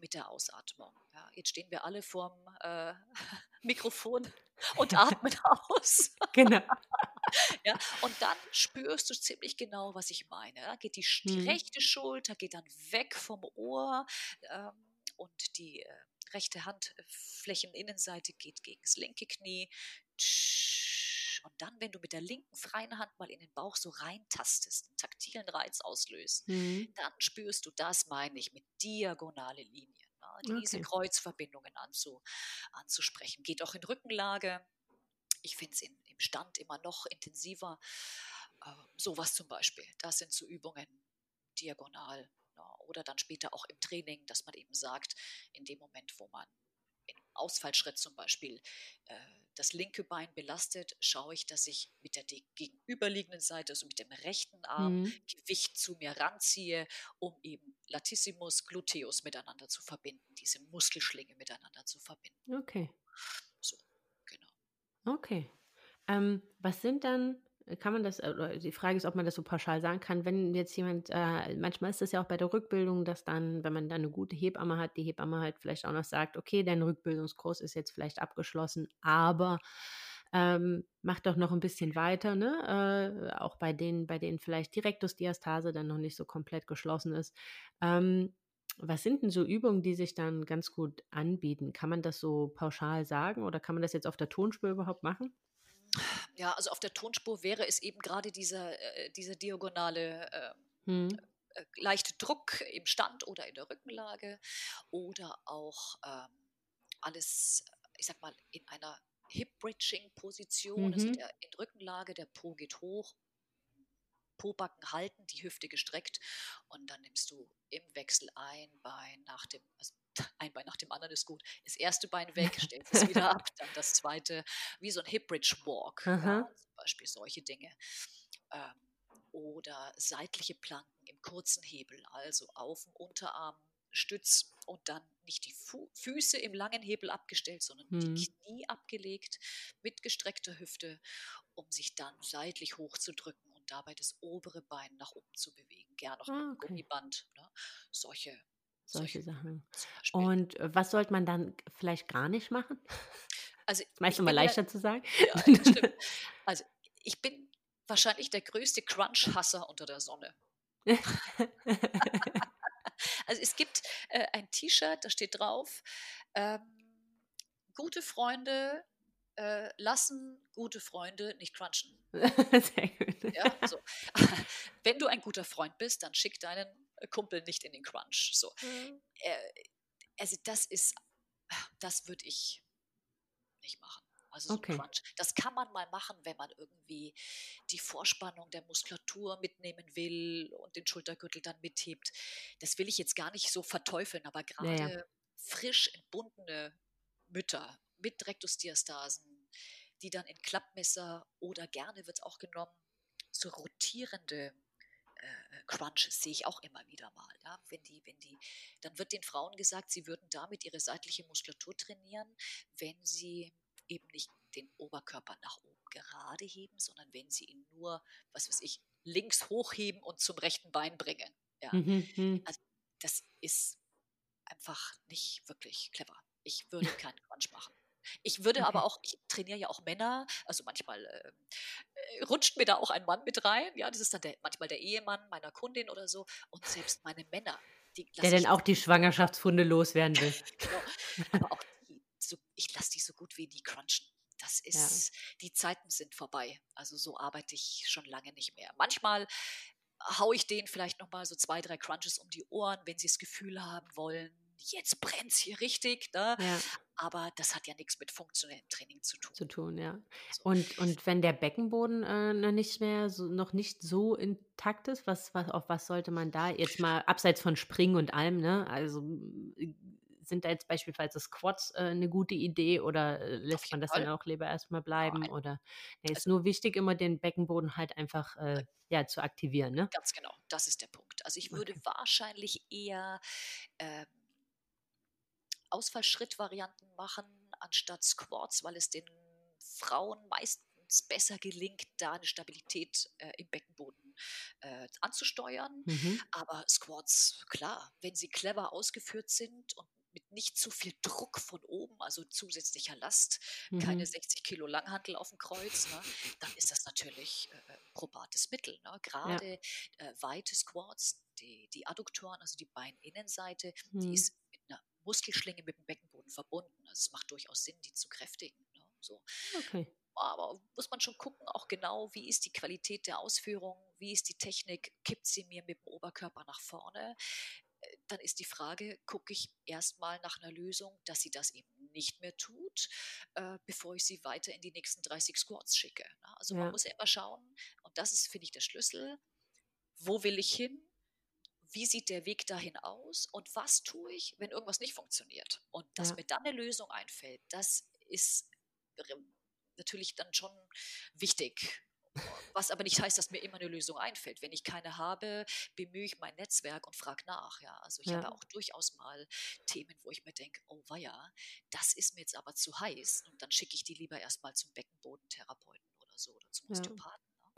mit der Ausatmung. Ja, jetzt stehen wir alle vorm äh, Mikrofon und atmen aus. Genau. ja, und dann spürst du ziemlich genau, was ich meine. Da geht die, die mhm. rechte Schulter geht dann weg vom Ohr ähm, und die äh, rechte Handflächeninnenseite geht gegen das linke Knie. Und dann, wenn du mit der linken freien Hand mal in den Bauch so reintastest, einen taktilen Reiz auslöst, mhm. dann spürst du, das meine ich mit diagonale Linien. Ne? Diese okay. Kreuzverbindungen anzu, anzusprechen. Geht auch in Rückenlage. Ich finde es im Stand immer noch intensiver. Äh, sowas zum Beispiel. Das sind so Übungen diagonal. Ne? Oder dann später auch im Training, dass man eben sagt, in dem Moment, wo man Ausfallschritt zum Beispiel äh, das linke Bein belastet, schaue ich, dass ich mit der gegenüberliegenden Seite, also mit dem rechten Arm, mhm. Gewicht zu mir ranziehe, um eben Latissimus, Gluteus miteinander zu verbinden, diese Muskelschlinge miteinander zu verbinden. Okay. So, genau. Okay. Ähm, was sind dann kann man das, äh, die Frage ist, ob man das so pauschal sagen kann, wenn jetzt jemand, äh, manchmal ist das ja auch bei der Rückbildung, dass dann, wenn man dann eine gute Hebamme hat, die Hebamme halt vielleicht auch noch sagt, okay, dein Rückbildungskurs ist jetzt vielleicht abgeschlossen, aber ähm, mach doch noch ein bisschen weiter, ne? Äh, auch bei denen, bei denen vielleicht die Rektusdiastase dann noch nicht so komplett geschlossen ist. Ähm, was sind denn so Übungen, die sich dann ganz gut anbieten? Kann man das so pauschal sagen oder kann man das jetzt auf der Tonspur überhaupt machen? Ja, also auf der Tonspur wäre es eben gerade dieser, äh, diese diagonale äh, hm. äh, leichte Druck im Stand oder in der Rückenlage oder auch ähm, alles, ich sag mal, in einer Hip-Bridging-Position, also mhm. also der, in Rückenlage, der Po geht hoch, Pobacken halten, die Hüfte gestreckt und dann nimmst du im Wechsel ein Bein nach dem, also ein Bein nach dem anderen ist gut. Das erste Bein weg, stellst es wieder ab, dann das zweite, wie so ein Hip Bridge Walk, ja, zum Beispiel solche Dinge. Ähm, oder seitliche Planken im kurzen Hebel, also auf dem Unterarm Stütz und dann nicht die Fu Füße im langen Hebel abgestellt, sondern hm. die Knie abgelegt mit gestreckter Hüfte, um sich dann seitlich hochzudrücken und dabei das obere Bein nach oben zu bewegen. Gerne noch ah, mit okay. Gummiband. Ne? Solche solche Sachen. Und äh, was sollte man dann vielleicht gar nicht machen? Also, Meistens mal leichter ja, zu sagen. Ja, stimmt. Also, ich bin wahrscheinlich der größte Crunch-Hasser unter der Sonne. also, es gibt äh, ein T-Shirt, da steht drauf: ähm, Gute Freunde äh, lassen gute Freunde nicht crunchen. Sehr gut. Ja, so. Wenn du ein guter Freund bist, dann schick deinen Kumpel nicht in den Crunch. So. Mhm. Äh, also das ist, das würde ich nicht machen. Also so okay. Crunch. Das kann man mal machen, wenn man irgendwie die Vorspannung der Muskulatur mitnehmen will und den Schultergürtel dann mithebt. Das will ich jetzt gar nicht so verteufeln, aber gerade ja, ja. frisch entbundene Mütter mit Rektusdiastasen, die dann in Klappmesser oder gerne wird es auch genommen, so rotierende äh, Crunches sehe ich auch immer wieder mal. Ja? Wenn die, wenn die, dann wird den Frauen gesagt, sie würden damit ihre seitliche Muskulatur trainieren, wenn sie eben nicht den Oberkörper nach oben gerade heben, sondern wenn sie ihn nur, was weiß ich, links hochheben und zum rechten Bein bringen. Ja. Mhm. mhm. Also das ist einfach nicht wirklich clever. Ich würde keinen Crunch machen. Ich würde okay. aber auch, ich trainiere ja auch Männer, also manchmal äh, rutscht mir da auch ein Mann mit rein, ja, das ist dann der, manchmal der Ehemann meiner Kundin oder so und selbst meine Männer. der dann auch die Schwangerschaftsfunde loswerden will. genau, aber auch die, so, ich lasse die so gut wie die crunchen. Das ist, ja. die Zeiten sind vorbei. Also so arbeite ich schon lange nicht mehr. Manchmal haue ich denen vielleicht nochmal so zwei, drei Crunches um die Ohren, wenn sie das Gefühl haben wollen, jetzt brennt es hier richtig. Ne? Ja. Aber das hat ja nichts mit funktionellem Training zu tun. Zu tun, ja. So. Und, und wenn der Beckenboden äh, noch nicht mehr so, noch nicht so intakt ist, was, was, auf was sollte man da jetzt mal abseits von Springen und allem, ne? Also sind da jetzt beispielsweise Squats äh, eine gute Idee oder äh, lässt man das Fall. dann auch lieber erstmal bleiben? Nein. Oder nee, ist also, nur wichtig, immer den Beckenboden halt einfach äh, ja, zu aktivieren, ne? Ganz genau, das ist der Punkt. Also ich würde okay. wahrscheinlich eher ähm, Ausfallschrittvarianten machen anstatt Squats, weil es den Frauen meistens besser gelingt, da eine Stabilität äh, im Beckenboden äh, anzusteuern. Mhm. Aber Squats, klar, wenn sie clever ausgeführt sind und mit nicht zu viel Druck von oben, also zusätzlicher Last, mhm. keine 60 Kilo Langhantel auf dem Kreuz, ne, dann ist das natürlich äh, probates Mittel. Ne? Gerade ja. äh, weite Squats, die, die Adduktoren, also die Beininnenseite, mhm. die ist Muskelschlinge mit dem Beckenboden verbunden. Also es macht durchaus Sinn, die zu kräftigen. Ne? So. Okay. Aber muss man schon gucken, auch genau, wie ist die Qualität der Ausführung, wie ist die Technik, kippt sie mir mit dem Oberkörper nach vorne, dann ist die Frage, gucke ich erstmal nach einer Lösung, dass sie das eben nicht mehr tut, äh, bevor ich sie weiter in die nächsten 30 Squats schicke. Ne? Also ja. man muss ja immer schauen, und das ist, finde ich, der Schlüssel, wo will ich hin? Wie sieht der Weg dahin aus und was tue ich, wenn irgendwas nicht funktioniert? Und dass ja. mir dann eine Lösung einfällt, das ist natürlich dann schon wichtig was aber nicht heißt, dass mir immer eine Lösung einfällt. Wenn ich keine habe, bemühe ich mein Netzwerk und frage nach. Ja, also ich ja. habe auch durchaus mal Themen, wo ich mir denke, oh weia, das ist mir jetzt aber zu heiß. Und dann schicke ich die lieber erstmal zum Beckenbodentherapeuten oder so oder zum Osteopathen. Ja.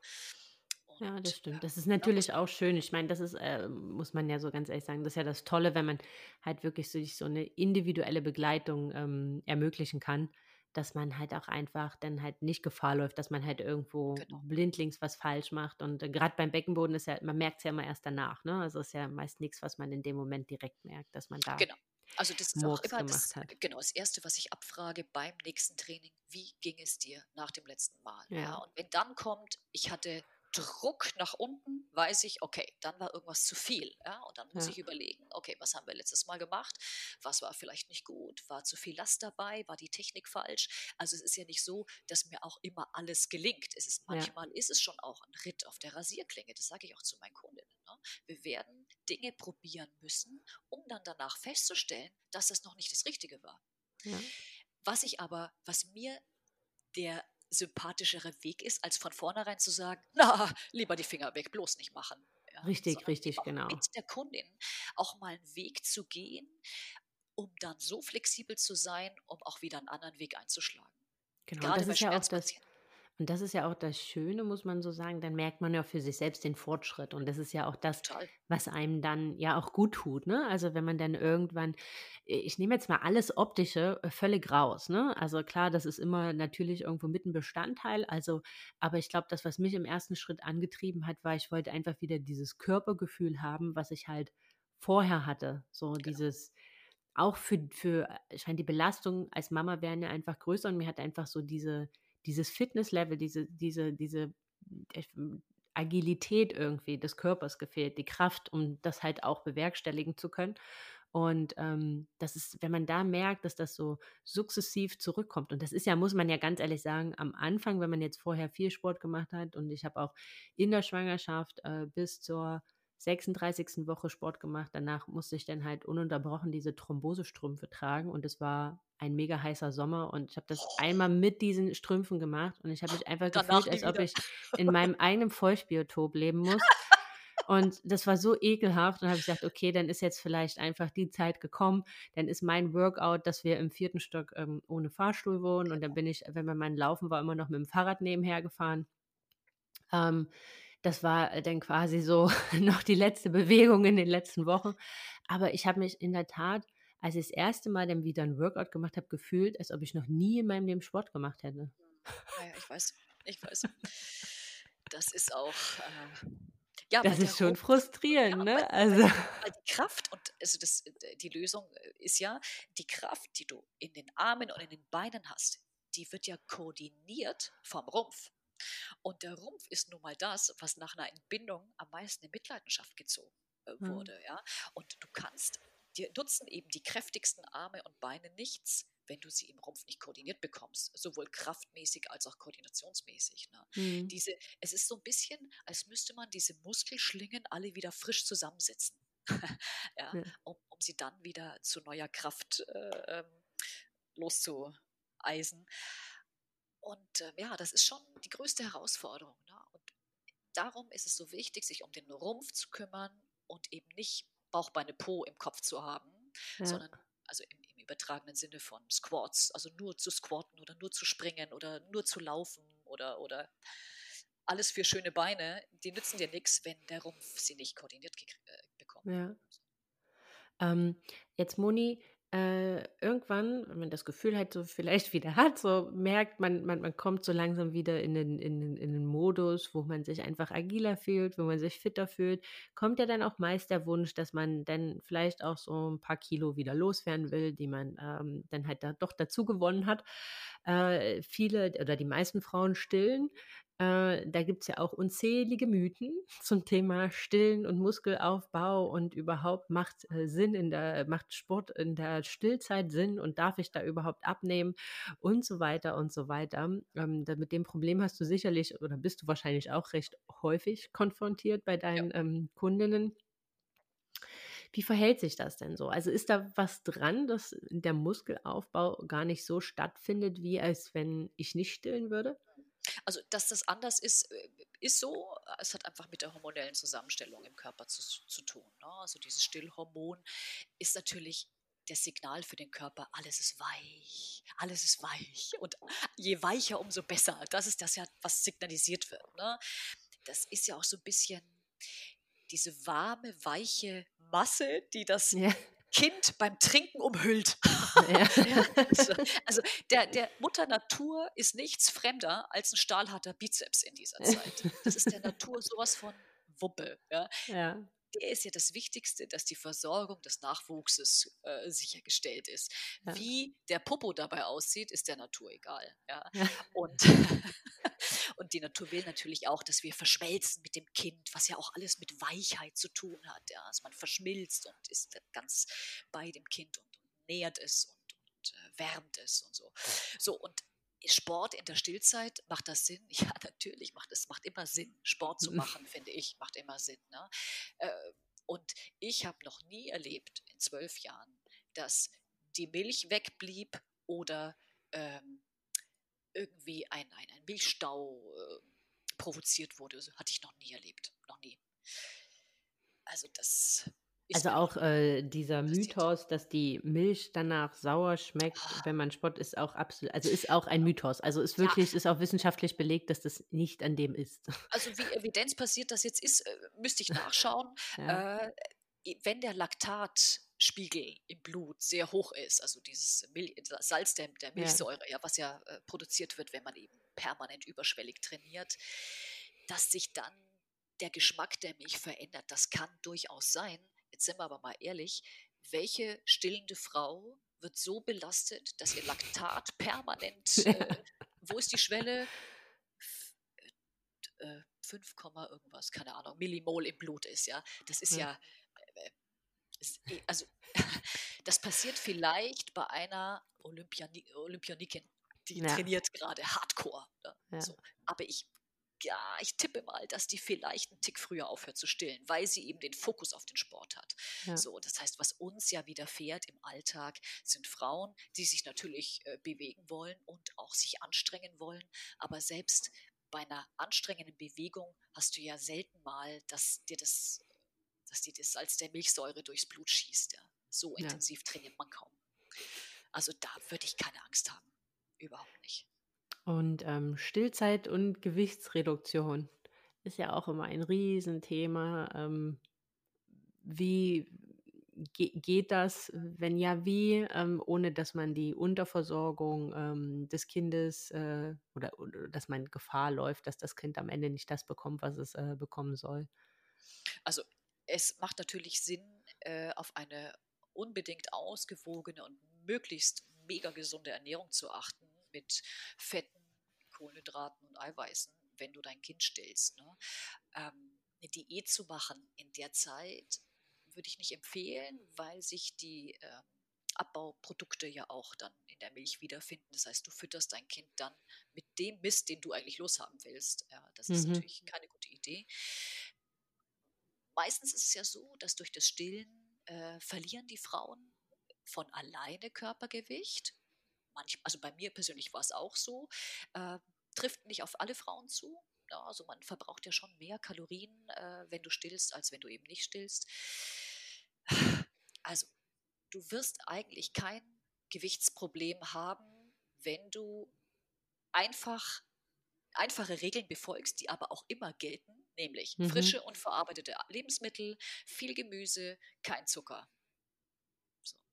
Ja, das stimmt. Das ist natürlich auch schön. Ich meine, das ist, äh, muss man ja so ganz ehrlich sagen, das ist ja das Tolle, wenn man halt wirklich sich so eine individuelle Begleitung ähm, ermöglichen kann dass man halt auch einfach dann halt nicht Gefahr läuft, dass man halt irgendwo genau. blindlings was falsch macht. Und äh, gerade beim Beckenboden ist ja, man merkt es ja immer erst danach, ne? Also ist ja meist nichts, was man in dem Moment direkt merkt, dass man da. Genau. Also das ist Murks auch immer das, hat. genau, das Erste, was ich abfrage beim nächsten Training, wie ging es dir nach dem letzten Mal? Ja. ja und wenn dann kommt, ich hatte Druck nach unten, weiß ich, okay, dann war irgendwas zu viel. Ja? Und dann muss ja. ich überlegen, okay, was haben wir letztes Mal gemacht? Was war vielleicht nicht gut? War zu viel Last dabei? War die Technik falsch? Also es ist ja nicht so, dass mir auch immer alles gelingt. Es ist, manchmal ja. ist es schon auch ein Ritt auf der Rasierklinge. Das sage ich auch zu meinen Kundinnen. Ne? Wir werden Dinge probieren müssen, um dann danach festzustellen, dass das noch nicht das Richtige war. Was ich aber, was mir der sympathischere Weg ist, als von vornherein zu sagen, na, lieber die Finger weg, bloß nicht machen. Ja, richtig, richtig, genau. Mit der Kundin auch mal einen Weg zu gehen, um dann so flexibel zu sein, um auch wieder einen anderen Weg einzuschlagen. Genau, Gerade das ist ja auch das, und das ist ja auch das Schöne, muss man so sagen, dann merkt man ja für sich selbst den Fortschritt. Und das ist ja auch das, Total. was einem dann ja auch gut tut. Ne? Also wenn man dann irgendwann, äh, ich nehme jetzt mal alles Optische äh, völlig raus. Ne? Also klar, das ist immer natürlich irgendwo mit ein Bestandteil. Also, aber ich glaube, das, was mich im ersten Schritt angetrieben hat, war, ich wollte einfach wieder dieses Körpergefühl haben, was ich halt vorher hatte. So genau. dieses auch für, für, äh, scheint die Belastung als Mama werden ja einfach größer und mir hat einfach so diese, dieses Fitnesslevel, diese, diese, diese Agilität irgendwie des Körpers gefehlt, die Kraft, um das halt auch bewerkstelligen zu können. Und ähm, das ist, wenn man da merkt, dass das so sukzessiv zurückkommt, und das ist ja, muss man ja ganz ehrlich sagen, am Anfang, wenn man jetzt vorher viel Sport gemacht hat, und ich habe auch in der Schwangerschaft äh, bis zur 36. Woche Sport gemacht. Danach musste ich dann halt ununterbrochen diese Thrombosestrümpfe tragen und es war ein mega heißer Sommer und ich habe das einmal mit diesen Strümpfen gemacht und ich habe mich einfach Danach gefühlt, als ob ich in meinem eigenen Feuchtbiotop leben muss. Und das war so ekelhaft. Und habe ich gesagt, okay, dann ist jetzt vielleicht einfach die Zeit gekommen. Dann ist mein Workout, dass wir im vierten Stock ähm, ohne Fahrstuhl wohnen. Und dann bin ich, wenn man mein Laufen war, immer noch mit dem Fahrrad nebenher gefahren. Ähm, das war äh, dann quasi so noch die letzte Bewegung in den letzten Wochen. Aber ich habe mich in der Tat, als ich das erste Mal dann wieder ein Workout gemacht habe, gefühlt, als ob ich noch nie in meinem Leben Sport gemacht hätte. Ja, ich weiß, ich weiß. Das ist auch. Äh, ja, das ist schon Rumpf, frustrierend, ja, ne? Weil, also. Weil die Kraft und also das, die Lösung äh, ist ja, die Kraft, die du in den Armen und in den Beinen hast, die wird ja koordiniert vom Rumpf. Und der Rumpf ist nun mal das, was nach einer Entbindung am meisten in Mitleidenschaft gezogen äh, hm. wurde. Mhm. Ja? Und du kannst dir nutzen eben die kräftigsten Arme und Beine nichts, wenn du sie im Rumpf nicht koordiniert bekommst, sowohl kraftmäßig als auch koordinationsmäßig. Ne? Mhm. Diese, es ist so ein bisschen, als müsste man diese Muskelschlingen alle wieder frisch zusammensetzen, ja, ja. Um, um, sie dann wieder zu neuer Kraft äh, ähm, loszueisen. Und äh, ja, das ist schon die größte Herausforderung. Ne? Und darum ist es so wichtig, sich um den Rumpf zu kümmern und eben nicht Bauch, Beine, Po im Kopf zu haben, ja. sondern also im, im, übertragenen Sinne von Squats, also nur zu squatten oder nur zu springen oder nur zu laufen oder, oder alles für schöne Beine, die nützen dir nichts, wenn der Rumpf sie nicht koordiniert äh, bekommt. Ja. Ähm, jetzt, Moni, äh, irgendwann, wenn man das Gefühl halt so vielleicht wieder hat, so merkt man, man, man kommt so langsam wieder in den, in, den, in den Modus, wo man sich einfach agiler fühlt, wo man sich fitter fühlt, kommt ja dann auch meist der Wunsch, dass man dann vielleicht auch so ein paar Kilo wieder loswerden will, die man ähm, dann halt da doch dazu gewonnen hat. Äh, viele oder die meisten Frauen stillen, äh, da gibt es ja auch unzählige Mythen zum Thema Stillen und Muskelaufbau und überhaupt macht äh, Sinn in der, macht Sport in der Stillzeit Sinn und darf ich da überhaupt abnehmen und so weiter und so weiter. Ähm, da, mit dem Problem hast du sicherlich oder bist du wahrscheinlich auch recht häufig konfrontiert bei deinen ja. ähm, Kundinnen. Wie verhält sich das denn so? Also ist da was dran, dass der Muskelaufbau gar nicht so stattfindet, wie als wenn ich nicht stillen würde? Also, dass das anders ist, äh, ist so. Es hat einfach mit der hormonellen Zusammenstellung im Körper zu, zu tun. Ne? Also, dieses Stillhormon ist natürlich das Signal für den Körper, alles ist weich, alles ist weich. Und je weicher, umso besser. Das ist das ja, was signalisiert wird. Ne? Das ist ja auch so ein bisschen diese warme, weiche Masse, die das ja. Kind beim Trinken umhüllt. Ja. also, also der, der Mutter Natur ist nichts fremder als ein stahlharter Bizeps in dieser Zeit. Das ist der Natur sowas von Wuppe. Ja. ja. Der ist ja das Wichtigste, dass die Versorgung des Nachwuchses äh, sichergestellt ist. Ja. Wie der Popo dabei aussieht, ist der Natur egal. Ja. Und Und die Natur will natürlich auch, dass wir verschmelzen mit dem Kind, was ja auch alles mit Weichheit zu tun hat. Ja. Also man verschmilzt und ist ganz bei dem Kind und, und nährt es und, und äh, wärmt es und so. So, und Sport in der Stillzeit, macht das Sinn? Ja, natürlich macht es macht immer Sinn. Sport zu machen, finde ich, macht immer Sinn. Ne? Äh, und ich habe noch nie erlebt in zwölf Jahren, dass die Milch wegblieb oder ähm, irgendwie ein, ein, ein Milchstau äh, provoziert wurde. Hatte ich noch nie erlebt. Noch nie. Also das also auch äh, dieser Mythos, dass die Milch danach sauer schmeckt, ah. wenn man Spott ist auch absolut, also ist auch ein Mythos. Also ist wirklich, ja. ist auch wissenschaftlich belegt, dass das nicht an dem ist. Also wie evidenzbasiert das jetzt ist, äh, müsste ich nachschauen. Ja. Äh, wenn der Laktat Spiegel im Blut sehr hoch ist, also dieses Mil Salz der, der Milchsäure, ja. ja. was ja äh, produziert wird, wenn man eben permanent überschwellig trainiert, dass sich dann der Geschmack der Milch verändert. Das kann durchaus sein. Jetzt sind wir aber mal ehrlich, welche stillende Frau wird so belastet, dass ihr Laktat permanent, äh, wo ist die Schwelle? F 5, äh, irgendwas, keine Ahnung, Millimol im Blut ist, ja. Das ist ja, ja Eh, also das passiert vielleicht bei einer Olympiani Olympionikin, die ja. trainiert gerade Hardcore. Ne? Ja. So. Aber ich, ja, ich tippe mal, dass die vielleicht einen Tick früher aufhört zu stillen, weil sie eben den Fokus auf den Sport hat. Ja. So, das heißt, was uns ja widerfährt im Alltag, sind Frauen, die sich natürlich äh, bewegen wollen und auch sich anstrengen wollen, aber selbst bei einer anstrengenden Bewegung hast du ja selten mal, dass dir das dass die das Salz der Milchsäure durchs Blut schießt. Ja. So ja. intensiv trainiert man kaum. Also da würde ich keine Angst haben. Überhaupt nicht. Und ähm, Stillzeit und Gewichtsreduktion ist ja auch immer ein Riesenthema. Ähm, wie ge geht das? Wenn ja, wie? Ähm, ohne dass man die Unterversorgung ähm, des Kindes äh, oder, oder, dass man Gefahr läuft, dass das Kind am Ende nicht das bekommt, was es äh, bekommen soll. Also es macht natürlich Sinn, äh, auf eine unbedingt ausgewogene und möglichst mega gesunde Ernährung zu achten mit Fetten, Kohlenhydraten und Eiweißen, wenn du dein Kind stillst. Ne? Ähm, eine Diät zu machen in der Zeit würde ich nicht empfehlen, weil sich die äh, Abbauprodukte ja auch dann in der Milch wiederfinden. Das heißt, du fütterst dein Kind dann mit dem Mist, den du eigentlich loshaben willst. Ja, das ist mhm. natürlich keine gute Idee. Meistens ist es ja so, dass durch das Stillen äh, verlieren die Frauen von alleine Körpergewicht. Manch, also bei mir persönlich war es auch so. Äh, trifft nicht auf alle Frauen zu. Ja, also man verbraucht ja schon mehr Kalorien, äh, wenn du stillst, als wenn du eben nicht stillst. Also du wirst eigentlich kein Gewichtsproblem haben, wenn du einfach einfache Regeln befolgst, die aber auch immer gelten, nämlich mhm. frische und verarbeitete Lebensmittel, viel Gemüse, kein Zucker.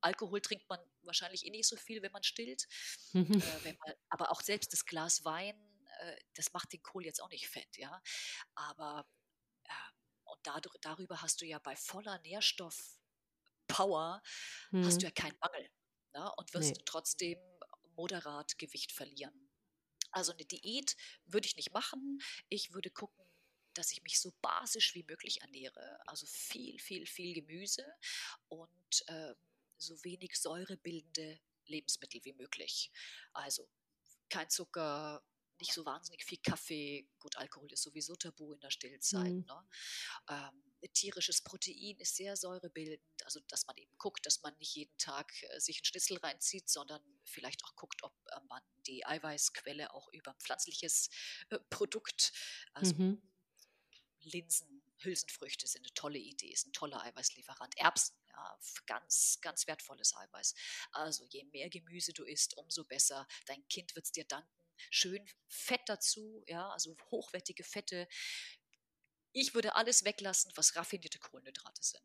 Alkohol trinkt man wahrscheinlich eh nicht so viel, wenn man stillt. Mhm. Äh, man, aber auch selbst das Glas Wein, äh, das macht den Kohl jetzt auch nicht fett, ja. Aber äh, und dadurch, darüber hast du ja bei voller Nährstoffpower mhm. hast du ja keinen Mangel ne? und wirst nee. trotzdem moderat Gewicht verlieren. Also eine Diät würde ich nicht machen. Ich würde gucken, dass ich mich so basisch wie möglich ernähre. Also viel, viel, viel Gemüse und äh, so wenig säurebildende Lebensmittel wie möglich. Also kein Zucker, nicht so wahnsinnig viel Kaffee. Gut, Alkohol ist sowieso tabu in der Stillzeit. Mhm. Ne? Ähm, tierisches Protein ist sehr säurebildend, also dass man eben guckt, dass man nicht jeden Tag äh, sich einen Schnitzel reinzieht, sondern vielleicht auch guckt, ob äh, man die Eiweißquelle auch über pflanzliches äh, Produkt, also mhm. Linsen, Hülsenfrüchte sind eine tolle Idee, ist ein toller Eiweißlieferant. Erbsen, ja, ganz, ganz wertvolles Eiweiß. Also je mehr Gemüse du isst, umso besser. Dein Kind wird es dir danken. Schön Fett dazu, ja, also hochwertige Fette. Ich würde alles weglassen, was raffinierte Kohlenhydrate sind.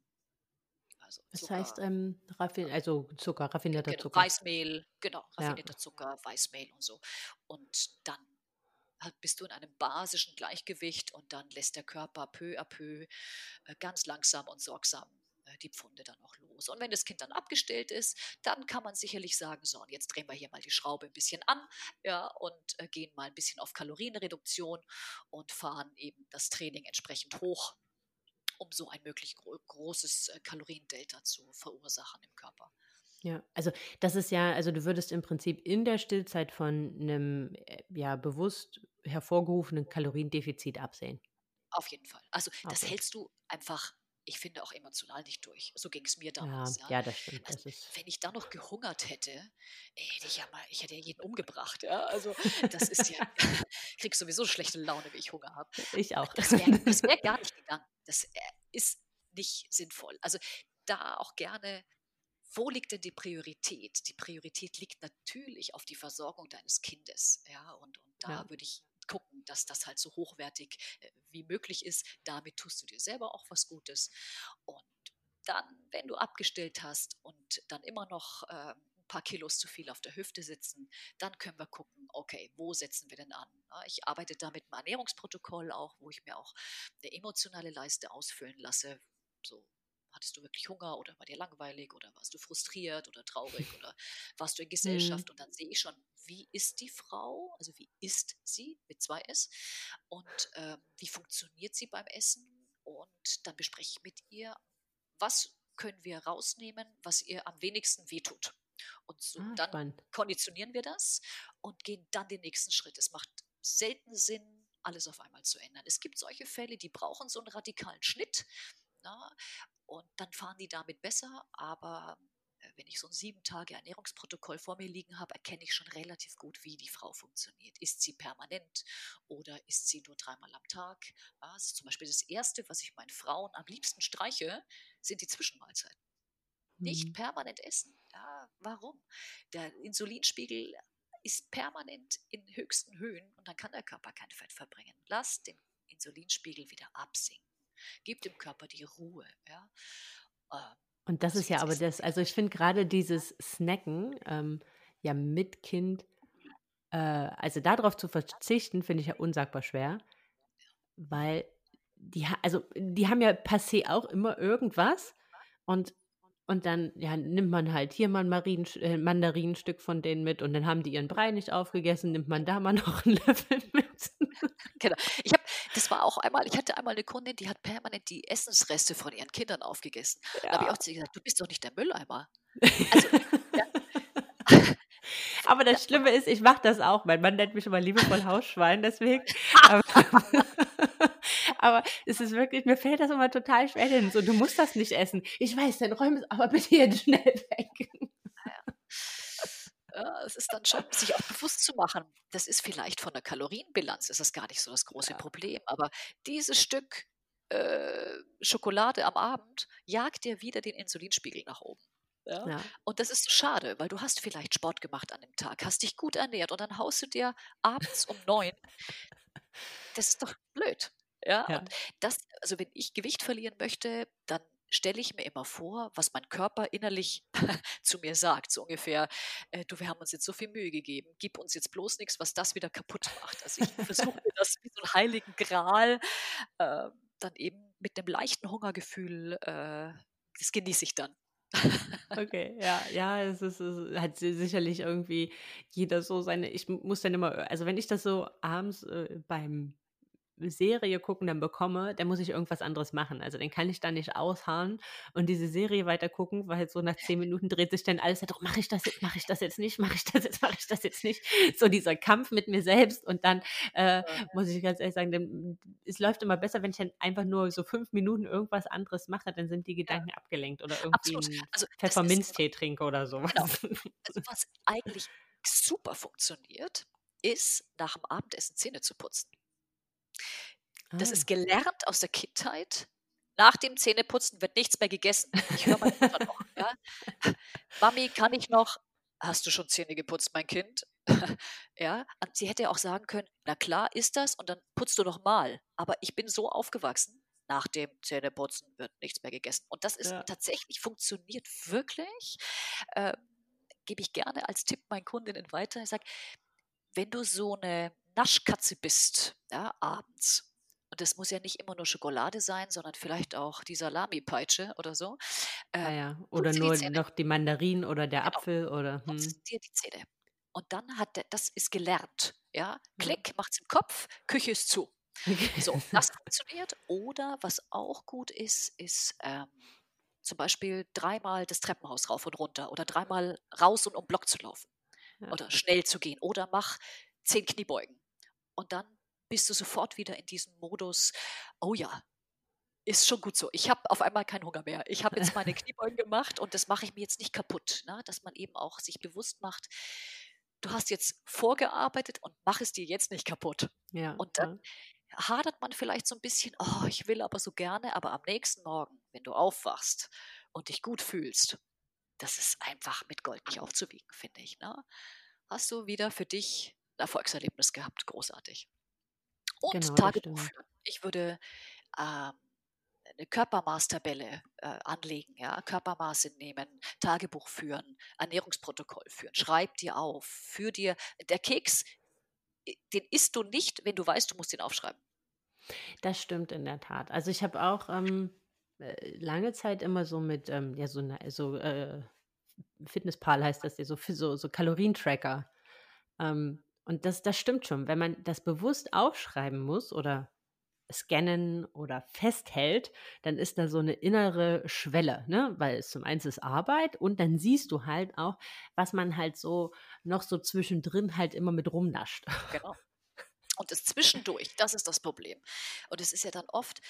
Also das Zucker, heißt, ähm, raffin also Zucker, raffinierter genau, Zucker. Weißmehl, genau, raffinierter ja. Zucker, Weißmehl und so. Und dann bist du in einem basischen Gleichgewicht und dann lässt der Körper peu à peu äh, ganz langsam und sorgsam äh, die Pfunde dann auch los. Und wenn das Kind dann abgestellt ist, dann kann man sicherlich sagen, so, und jetzt drehen wir hier mal die Schraube ein bisschen an, ja, und äh, gehen mal ein bisschen auf Kalorienreduktion und fahren eben das Training entsprechend hoch, um so ein möglich gro großes äh, Kaloriendelta zu verursachen im Körper. Ja, also das ist ja, also du würdest im Prinzip in der Stillzeit von einem äh, ja bewusst hervorgerufenen Kaloriendefizit absehen. Auf jeden Fall. Also das okay. hältst du einfach ich finde auch emotional nicht durch. So ging es mir damals. Ja, ja. ja das stimmt. Also, das wenn ich da noch gehungert hätte, hätte ich ja mal, ich hätte ja jeden umgebracht. Ja? Also das ist ja, krieg sowieso schlechte Laune, wenn ich Hunger habe. Ich auch. Das wäre wär gar nicht gegangen. Das äh, ist nicht sinnvoll. Also da auch gerne wo liegt denn die Priorität? Die Priorität liegt natürlich auf die Versorgung deines Kindes. Ja, und, und da ja. würde ich gucken, dass das halt so hochwertig äh, wie möglich ist. Damit tust du dir selber auch was Gutes. Und dann, wenn du abgestellt hast und dann immer noch äh, ein paar Kilos zu viel auf der Hüfte sitzen, dann können wir gucken, okay, wo setzen wir denn an? Ich arbeite da mit einem Ernährungsprotokoll auch, wo ich mir auch eine emotionale Leiste ausfüllen lasse. So hattest du wirklich Hunger oder war dir langweilig oder warst du frustriert oder traurig oder warst du in Gesellschaft? Mhm. Und dann sehe ich schon, wie ist die Frau, also wie ist sie mit zwei S und äh, wie funktioniert sie beim Essen? Und dann bespreche ich mit ihr, was können wir rausnehmen, was ihr am wenigsten wehtut. Und so ah, dann spannend. konditionieren wir das und gehen dann den nächsten Schritt. Es macht selten Sinn, alles auf einmal zu ändern. Es gibt solche Fälle, die brauchen so einen radikalen Schnitt. Na, und dann fahren die damit besser, aber äh, wenn ich so ein sieben Tage Ernährungsprotokoll vor mir liegen habe, erkenne ich schon relativ gut, wie die Frau funktioniert. Ist sie permanent oder ist sie nur dreimal am Tag? Also zum Beispiel das Erste, was ich meinen Frauen am liebsten streiche, sind die Zwischenmahlzeiten. Mhm. Nicht permanent essen. Ja, warum? Der Insulinspiegel ist permanent in höchsten Höhen und dann kann der Körper kein Fett verbringen. Lass den Insulinspiegel wieder absinken. Gib dem Körper die Ruhe. Ja? Ähm, und das ist ja aber das, also ich finde gerade dieses Snacken, ähm, ja mit Kind, äh, also darauf zu verzichten, finde ich ja unsagbar schwer, weil die, also die haben ja passé auch immer irgendwas und und dann ja, nimmt man halt hier mal ein Marien, äh, Mandarinenstück von denen mit und dann haben die ihren Brei nicht aufgegessen, nimmt man da mal noch einen Löffel mit. Genau. Ich das war auch einmal, ich hatte einmal eine Kundin, die hat permanent die Essensreste von ihren Kindern aufgegessen. Ja. Da habe ich auch zu ihr gesagt, du bist doch nicht der Mülleimer. Also, ja. Aber das Schlimme ist, ich mache das auch. Mein Mann nennt mich immer liebevoll Hausschwein, deswegen. Aber, aber, es ist wirklich, mir fällt das immer total schwer hin. So, du musst das nicht essen. Ich weiß, dann räum es aber bitte jetzt schnell weg. Ja, es ist dann schon, sich auch bewusst zu machen, das ist vielleicht von der Kalorienbilanz, ist das gar nicht so das große ja. Problem. Aber dieses Stück äh, Schokolade am Abend jagt dir wieder den Insulinspiegel nach oben. Ja? ja? Und das ist so schade, weil du hast vielleicht Sport gemacht an dem Tag, hast dich gut ernährt und dann haust du dir abends um neun. Das ist doch blöd. Ja? ja. Und das, also wenn ich Gewicht verlieren möchte, dann stelle ich mir immer vor, was mein Körper innerlich zu mir sagt. So ungefähr, äh, du, wir haben uns jetzt so viel Mühe gegeben, gib uns jetzt bloß nichts, was das wieder kaputt macht. Also ich versuche das wie so einen heiligen Gral äh, dann eben mit einem leichten Hungergefühl, äh, das genieße ich dann. Okay, ja, ja, es ist, es hat sicherlich irgendwie jeder so seine, ich muss dann immer, also wenn ich das so abends äh, beim Serie gucken dann bekomme, dann muss ich irgendwas anderes machen. Also den kann ich dann nicht ausharren und diese Serie weiter gucken, weil so nach zehn Minuten dreht sich dann alles, doch mache ich das jetzt, mache ich das jetzt nicht, mache ich das jetzt, mache ich das jetzt nicht. So dieser Kampf mit mir selbst und dann äh, muss ich ganz ehrlich sagen, denn, es läuft immer besser, wenn ich dann einfach nur so fünf Minuten irgendwas anderes mache, dann sind die Gedanken ja. abgelenkt oder irgendwie Absolut. also, Pfefferminztee trinke oder sowas. Genau. Also was eigentlich super funktioniert, ist nach dem Abendessen Zähne zu putzen. Das ah. ist gelernt aus der Kindheit. Nach dem Zähneputzen wird nichts mehr gegessen. Ich höre meine Mutter noch. Ja? Mami, kann ich noch? Hast du schon Zähne geputzt, mein Kind? ja, und sie hätte auch sagen können, na klar ist das und dann putzt du noch mal. Aber ich bin so aufgewachsen, nach dem Zähneputzen wird nichts mehr gegessen. Und das ist ja. tatsächlich, funktioniert wirklich. Äh, Gebe ich gerne als Tipp meinen Kundinnen weiter. Ich sage, wenn du so eine Naschkatze bist, ja, abends, und das muss ja nicht immer nur Schokolade sein, sondern vielleicht auch die Salami-Peitsche oder so. Ah ja, oder nur die noch die Mandarinen oder der genau. Apfel oder. Hm. dir die Zähne. Und dann hat der, das ist gelernt. Ja, Klick, mhm. macht's im Kopf, Küche ist zu. So, das funktioniert. Oder was auch gut ist, ist ähm, zum Beispiel dreimal das Treppenhaus rauf und runter oder dreimal raus und um Block zu laufen. Ja. Oder schnell zu gehen. Oder mach zehn Kniebeugen. Und dann bist du sofort wieder in diesem Modus, oh ja, ist schon gut so. Ich habe auf einmal keinen Hunger mehr. Ich habe jetzt meine Kniebeugen gemacht und das mache ich mir jetzt nicht kaputt. Ne? Dass man eben auch sich bewusst macht, du hast jetzt vorgearbeitet und mach es dir jetzt nicht kaputt. Ja, und dann ja. hadert man vielleicht so ein bisschen, oh, ich will aber so gerne, aber am nächsten Morgen, wenn du aufwachst und dich gut fühlst, das ist einfach mit Gold nicht aufzuwiegen, finde ich. Ne? Hast du wieder für dich ein Erfolgserlebnis gehabt. Großartig. Und genau, Tagebuch führen. Ich würde ähm, eine Körpermaßtabelle äh, anlegen, ja, Körpermaße nehmen, Tagebuch führen, Ernährungsprotokoll führen, schreib dir auf, für dir. Der Keks, den isst du nicht, wenn du weißt, du musst ihn aufschreiben. Das stimmt in der Tat. Also ich habe auch ähm, äh, lange Zeit immer so mit, ähm, ja, so, so äh, Fitnesspal heißt das ja, so, so, so Kalorientracker ähm, und das, das stimmt schon. Wenn man das bewusst aufschreiben muss oder scannen oder festhält, dann ist da so eine innere Schwelle, ne? Weil es zum einen ist Arbeit und dann siehst du halt auch, was man halt so noch so zwischendrin halt immer mit rumnascht. Genau. Und das Zwischendurch, das ist das Problem. Und es ist ja dann oft,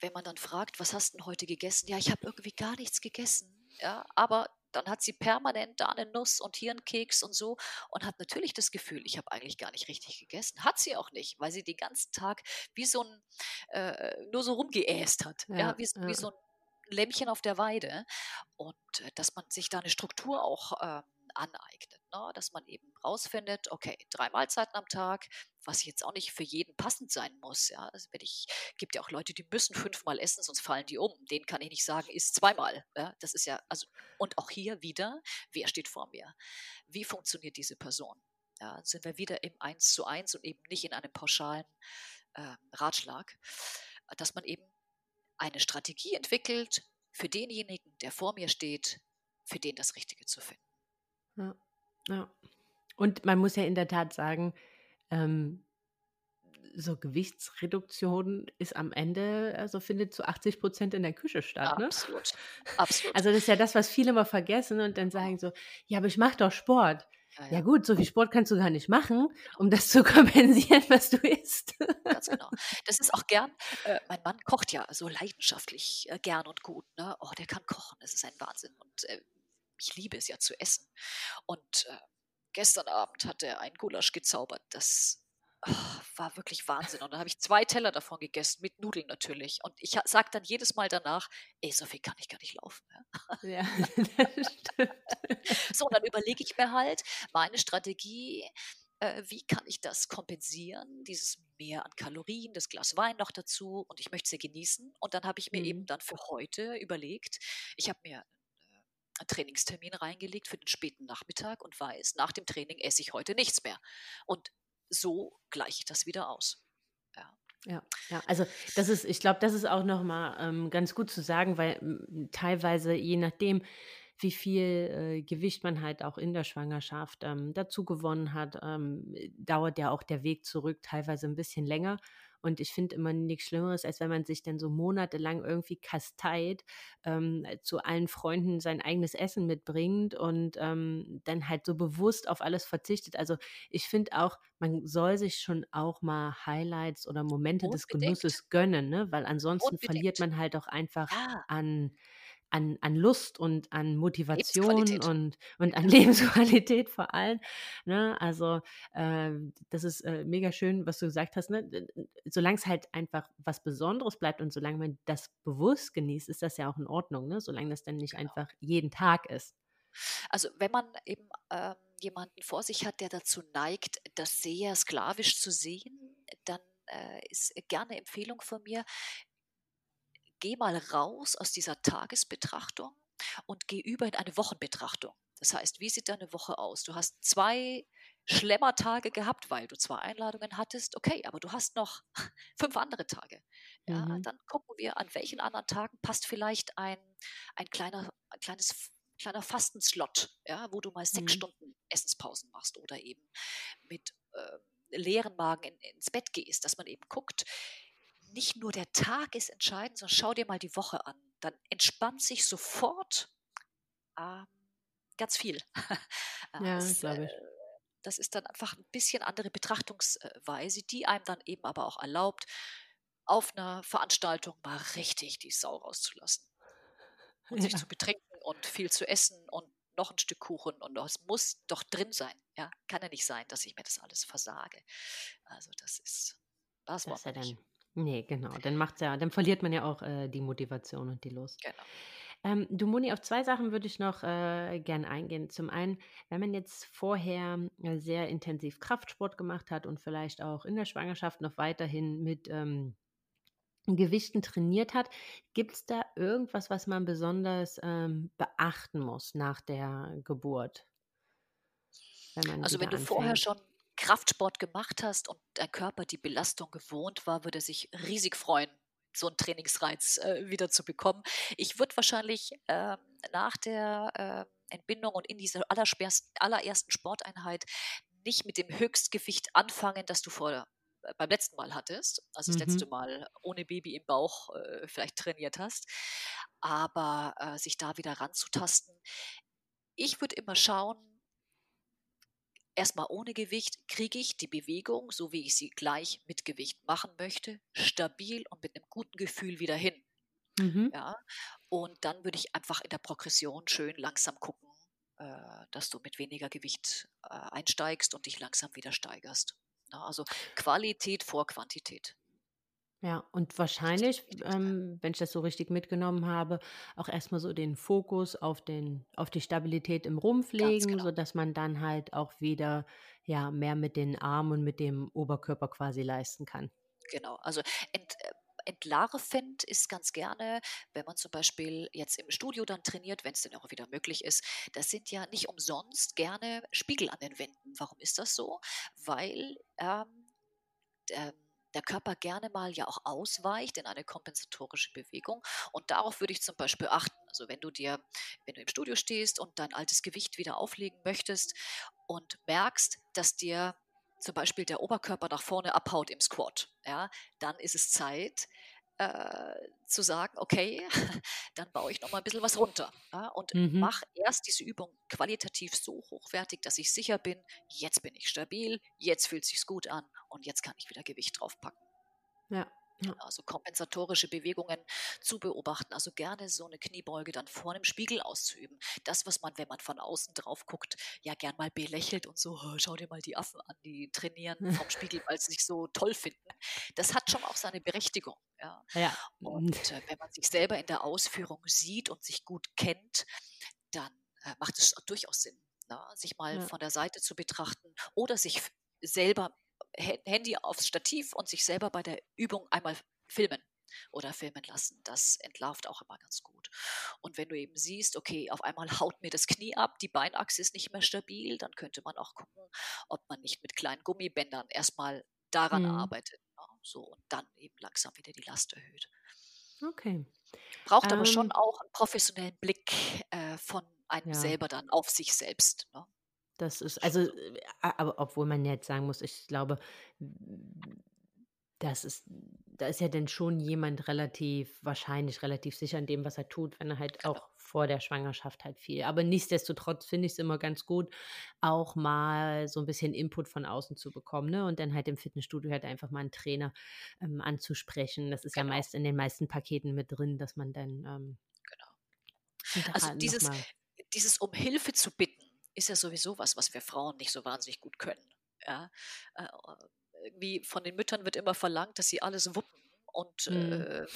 wenn man dann fragt, was hast du denn heute gegessen? Ja, ich habe irgendwie gar nichts gegessen. Ja, aber dann hat sie permanent da eine Nuss und hier einen Keks und so und hat natürlich das Gefühl, ich habe eigentlich gar nicht richtig gegessen. Hat sie auch nicht, weil sie den ganzen Tag wie so ein, äh, nur so rumgeäst hat. Ja, ja wie, ja. wie, so ein Lämmchen auf der Weide. Und äh, dass man sich da eine Struktur auch äh, aneignet. Ne? Dass man eben rausfindet, okay, drei Mahlzeiten am Tag, was jetzt auch nicht für jeden passend sein muss. Ja? Also wenn ich, gibt ja auch Leute, die müssen fünfmal essen, sonst fallen die um. Denen kann ich nicht sagen, isst zweimal. Ja? Das ist ja, also, und auch hier wieder, wer steht vor mir? Wie funktioniert diese Person? Ja, sind wir wieder im Eins zu eins und eben nicht in einem pauschalen äh, Ratschlag, dass man eben eine Strategie entwickelt, für denjenigen, der vor mir steht, für den das Richtige zu finden. Ja, ja. Und man muss ja in der Tat sagen, ähm, so Gewichtsreduktion ist am Ende, also findet zu 80 Prozent in der Küche statt. Ne? Absolut. Absolut. Also das ist ja das, was viele immer vergessen und dann sagen so, ja, aber ich mache doch Sport. Ja, ja. ja, gut, so viel Sport kannst du gar nicht machen, um das zu kompensieren, was du isst. Ganz genau. Das ist auch gern, äh, mein Mann kocht ja so leidenschaftlich äh, gern und gut. Ne? Oh, der kann kochen, das ist ein Wahnsinn. Und äh, ich liebe es ja zu essen. Und äh, gestern Abend hat er ein Gulasch gezaubert, das oh, war wirklich Wahnsinn. Und dann habe ich zwei Teller davon gegessen, mit Nudeln natürlich. Und ich sage dann jedes Mal danach, ey, so viel kann ich gar nicht laufen. Ja, das stimmt. So, und dann überlege ich mir halt meine Strategie, äh, wie kann ich das kompensieren, dieses Mehr an Kalorien, das Glas Wein noch dazu und ich möchte sie genießen. Und dann habe ich mir mhm. eben dann für heute überlegt, ich habe mir einen Trainingstermin reingelegt für den späten Nachmittag und weiß, nach dem Training esse ich heute nichts mehr. Und so gleiche ich das wieder aus. Ja. Ja, ja, also das ist, ich glaube, das ist auch nochmal ähm, ganz gut zu sagen, weil m, teilweise, je nachdem, wie viel äh, Gewicht man halt auch in der Schwangerschaft ähm, dazu gewonnen hat, ähm, dauert ja auch der Weg zurück teilweise ein bisschen länger. Und ich finde immer nichts Schlimmeres, als wenn man sich dann so monatelang irgendwie kasteit, ähm, zu allen Freunden sein eigenes Essen mitbringt und ähm, dann halt so bewusst auf alles verzichtet. Also ich finde auch, man soll sich schon auch mal Highlights oder Momente Unbedingt. des Genusses gönnen, ne? weil ansonsten Unbedingt. verliert man halt auch einfach ja. an an, an Lust und an Motivation und, und an Lebensqualität vor allem. Ne? Also äh, das ist äh, mega schön, was du gesagt hast. Ne? Solange es halt einfach was Besonderes bleibt und solange man das bewusst genießt, ist das ja auch in Ordnung. Ne? Solange das dann nicht genau. einfach jeden Tag ist. Also wenn man eben ähm, jemanden vor sich hat, der dazu neigt, das sehr sklavisch zu sehen, dann äh, ist gerne Empfehlung von mir, geh mal raus aus dieser Tagesbetrachtung und geh über in eine Wochenbetrachtung. Das heißt, wie sieht deine Woche aus? Du hast zwei Schlemmertage gehabt, weil du zwei Einladungen hattest. Okay, aber du hast noch fünf andere Tage. Ja, mhm. Dann gucken wir, an welchen anderen Tagen passt vielleicht ein, ein, kleiner, ein kleines kleiner Fastenslot, ja, wo du mal sechs mhm. Stunden Essenspausen machst oder eben mit äh, leeren Magen in, ins Bett gehst, dass man eben guckt, nicht nur der Tag ist entscheidend, sondern schau dir mal die Woche an. Dann entspannt sich sofort ähm, ganz viel. ja, das, glaube ich. Äh, das ist dann einfach ein bisschen andere Betrachtungsweise, die einem dann eben aber auch erlaubt, auf einer Veranstaltung mal richtig die Sau rauszulassen. Und ja. sich zu betrinken und viel zu essen und noch ein Stück Kuchen und es muss doch drin sein. Ja, kann ja nicht sein, dass ich mir das alles versage. Also das ist, das, das war ja nicht. Nee, genau. Dann macht's ja, dann verliert man ja auch äh, die Motivation und die Lust. Genau. Ähm, du Moni, auf zwei Sachen würde ich noch äh, gern eingehen. Zum einen, wenn man jetzt vorher äh, sehr intensiv Kraftsport gemacht hat und vielleicht auch in der Schwangerschaft noch weiterhin mit ähm, Gewichten trainiert hat, gibt es da irgendwas, was man besonders ähm, beachten muss nach der Geburt? also wenn du vorher schon Kraftsport gemacht hast und dein Körper die Belastung gewohnt war, würde er sich riesig freuen, so einen Trainingsreiz äh, wieder zu bekommen. Ich würde wahrscheinlich äh, nach der äh, Entbindung und in dieser allerersten Sporteinheit nicht mit dem Höchstgewicht anfangen, das du vor äh, beim letzten Mal hattest, also das mhm. letzte Mal ohne Baby im Bauch äh, vielleicht trainiert hast, aber äh, sich da wieder ranzutasten. Ich würde immer schauen, erstmal ohne Gewicht kriege ich die Bewegung, so wie ich sie gleich mit Gewicht machen möchte, stabil und mit einem guten Gefühl wieder hin. Mhm. Ja, und dann würde ich einfach in der Progression schön langsam gucken, äh, dass du mit weniger Gewicht äh, einsteigst und dich langsam wieder steigerst. Also Qualität vor Quantität. Ja, und wahrscheinlich, ähm, wenn ich das so richtig mitgenommen habe, auch erstmal so den Fokus auf den, auf die Stabilität im Rumpf legen, genau. sodass man dann halt auch wieder ja mehr mit den Armen und mit dem Oberkörper quasi leisten kann. Genau, also ent, äh, entlarvend ist ganz gerne, wenn man zum Beispiel jetzt im Studio dann trainiert, wenn es denn auch wieder möglich ist, das sind ja nicht umsonst gerne Spiegel an den Wänden. Warum ist das so? Weil ähm, ähm, der Körper gerne mal ja auch ausweicht in eine kompensatorische Bewegung. Und darauf würde ich zum Beispiel achten. Also wenn du dir, wenn du im Studio stehst und dein altes Gewicht wieder auflegen möchtest und merkst, dass dir zum Beispiel der Oberkörper nach vorne abhaut im Squat, ja, dann ist es Zeit, äh, zu sagen, okay, dann baue ich noch mal ein bisschen was runter ja, und mhm. mache erst diese Übung qualitativ so hochwertig, dass ich sicher bin, jetzt bin ich stabil, jetzt fühlt es sich gut an und jetzt kann ich wieder Gewicht draufpacken. Ja. Also kompensatorische Bewegungen zu beobachten, also gerne so eine Kniebeuge dann vor einem Spiegel auszuüben. Das, was man, wenn man von außen drauf guckt, ja gern mal belächelt und so, schau dir mal die Affen an, die trainieren vom Spiegel, weil sie sich so toll finden. Das hat schon auch seine Berechtigung. Ja. ja. Und äh, wenn man sich selber in der Ausführung sieht und sich gut kennt, dann äh, macht es durchaus Sinn, na, ne, sich mal ja. von der Seite zu betrachten oder sich selber Handy aufs Stativ und sich selber bei der Übung einmal filmen oder filmen lassen. Das entlarvt auch immer ganz gut. Und wenn du eben siehst, okay, auf einmal haut mir das Knie ab, die Beinachse ist nicht mehr stabil, dann könnte man auch gucken, ob man nicht mit kleinen Gummibändern erstmal daran mhm. arbeitet. Ne? So und dann eben langsam wieder die Last erhöht. Okay. Braucht ähm, aber schon ähm auch einen professionellen Blick äh, von einem ja. selber dann auf sich selbst. Ne? Das ist, also, äh, aber obwohl man jetzt sagen muss, ich glaube, das ist, da ist ja dann schon jemand relativ, wahrscheinlich relativ sicher in dem, was er tut, wenn er halt auch vor der Schwangerschaft halt viel. Aber nichtsdestotrotz finde ich es immer ganz gut, auch mal so ein bisschen Input von außen zu bekommen, ne? Und dann halt im Fitnessstudio halt einfach mal einen Trainer ähm, anzusprechen. Das ist genau. ja meist in den meisten Paketen mit drin, dass man dann ähm, genau. Also dieses, dieses um Hilfe zu bitten, ist ja sowieso was, was wir Frauen nicht so wahnsinnig gut können. Ja? Äh, irgendwie von den Müttern wird immer verlangt, dass sie alles wuppen und mhm. äh,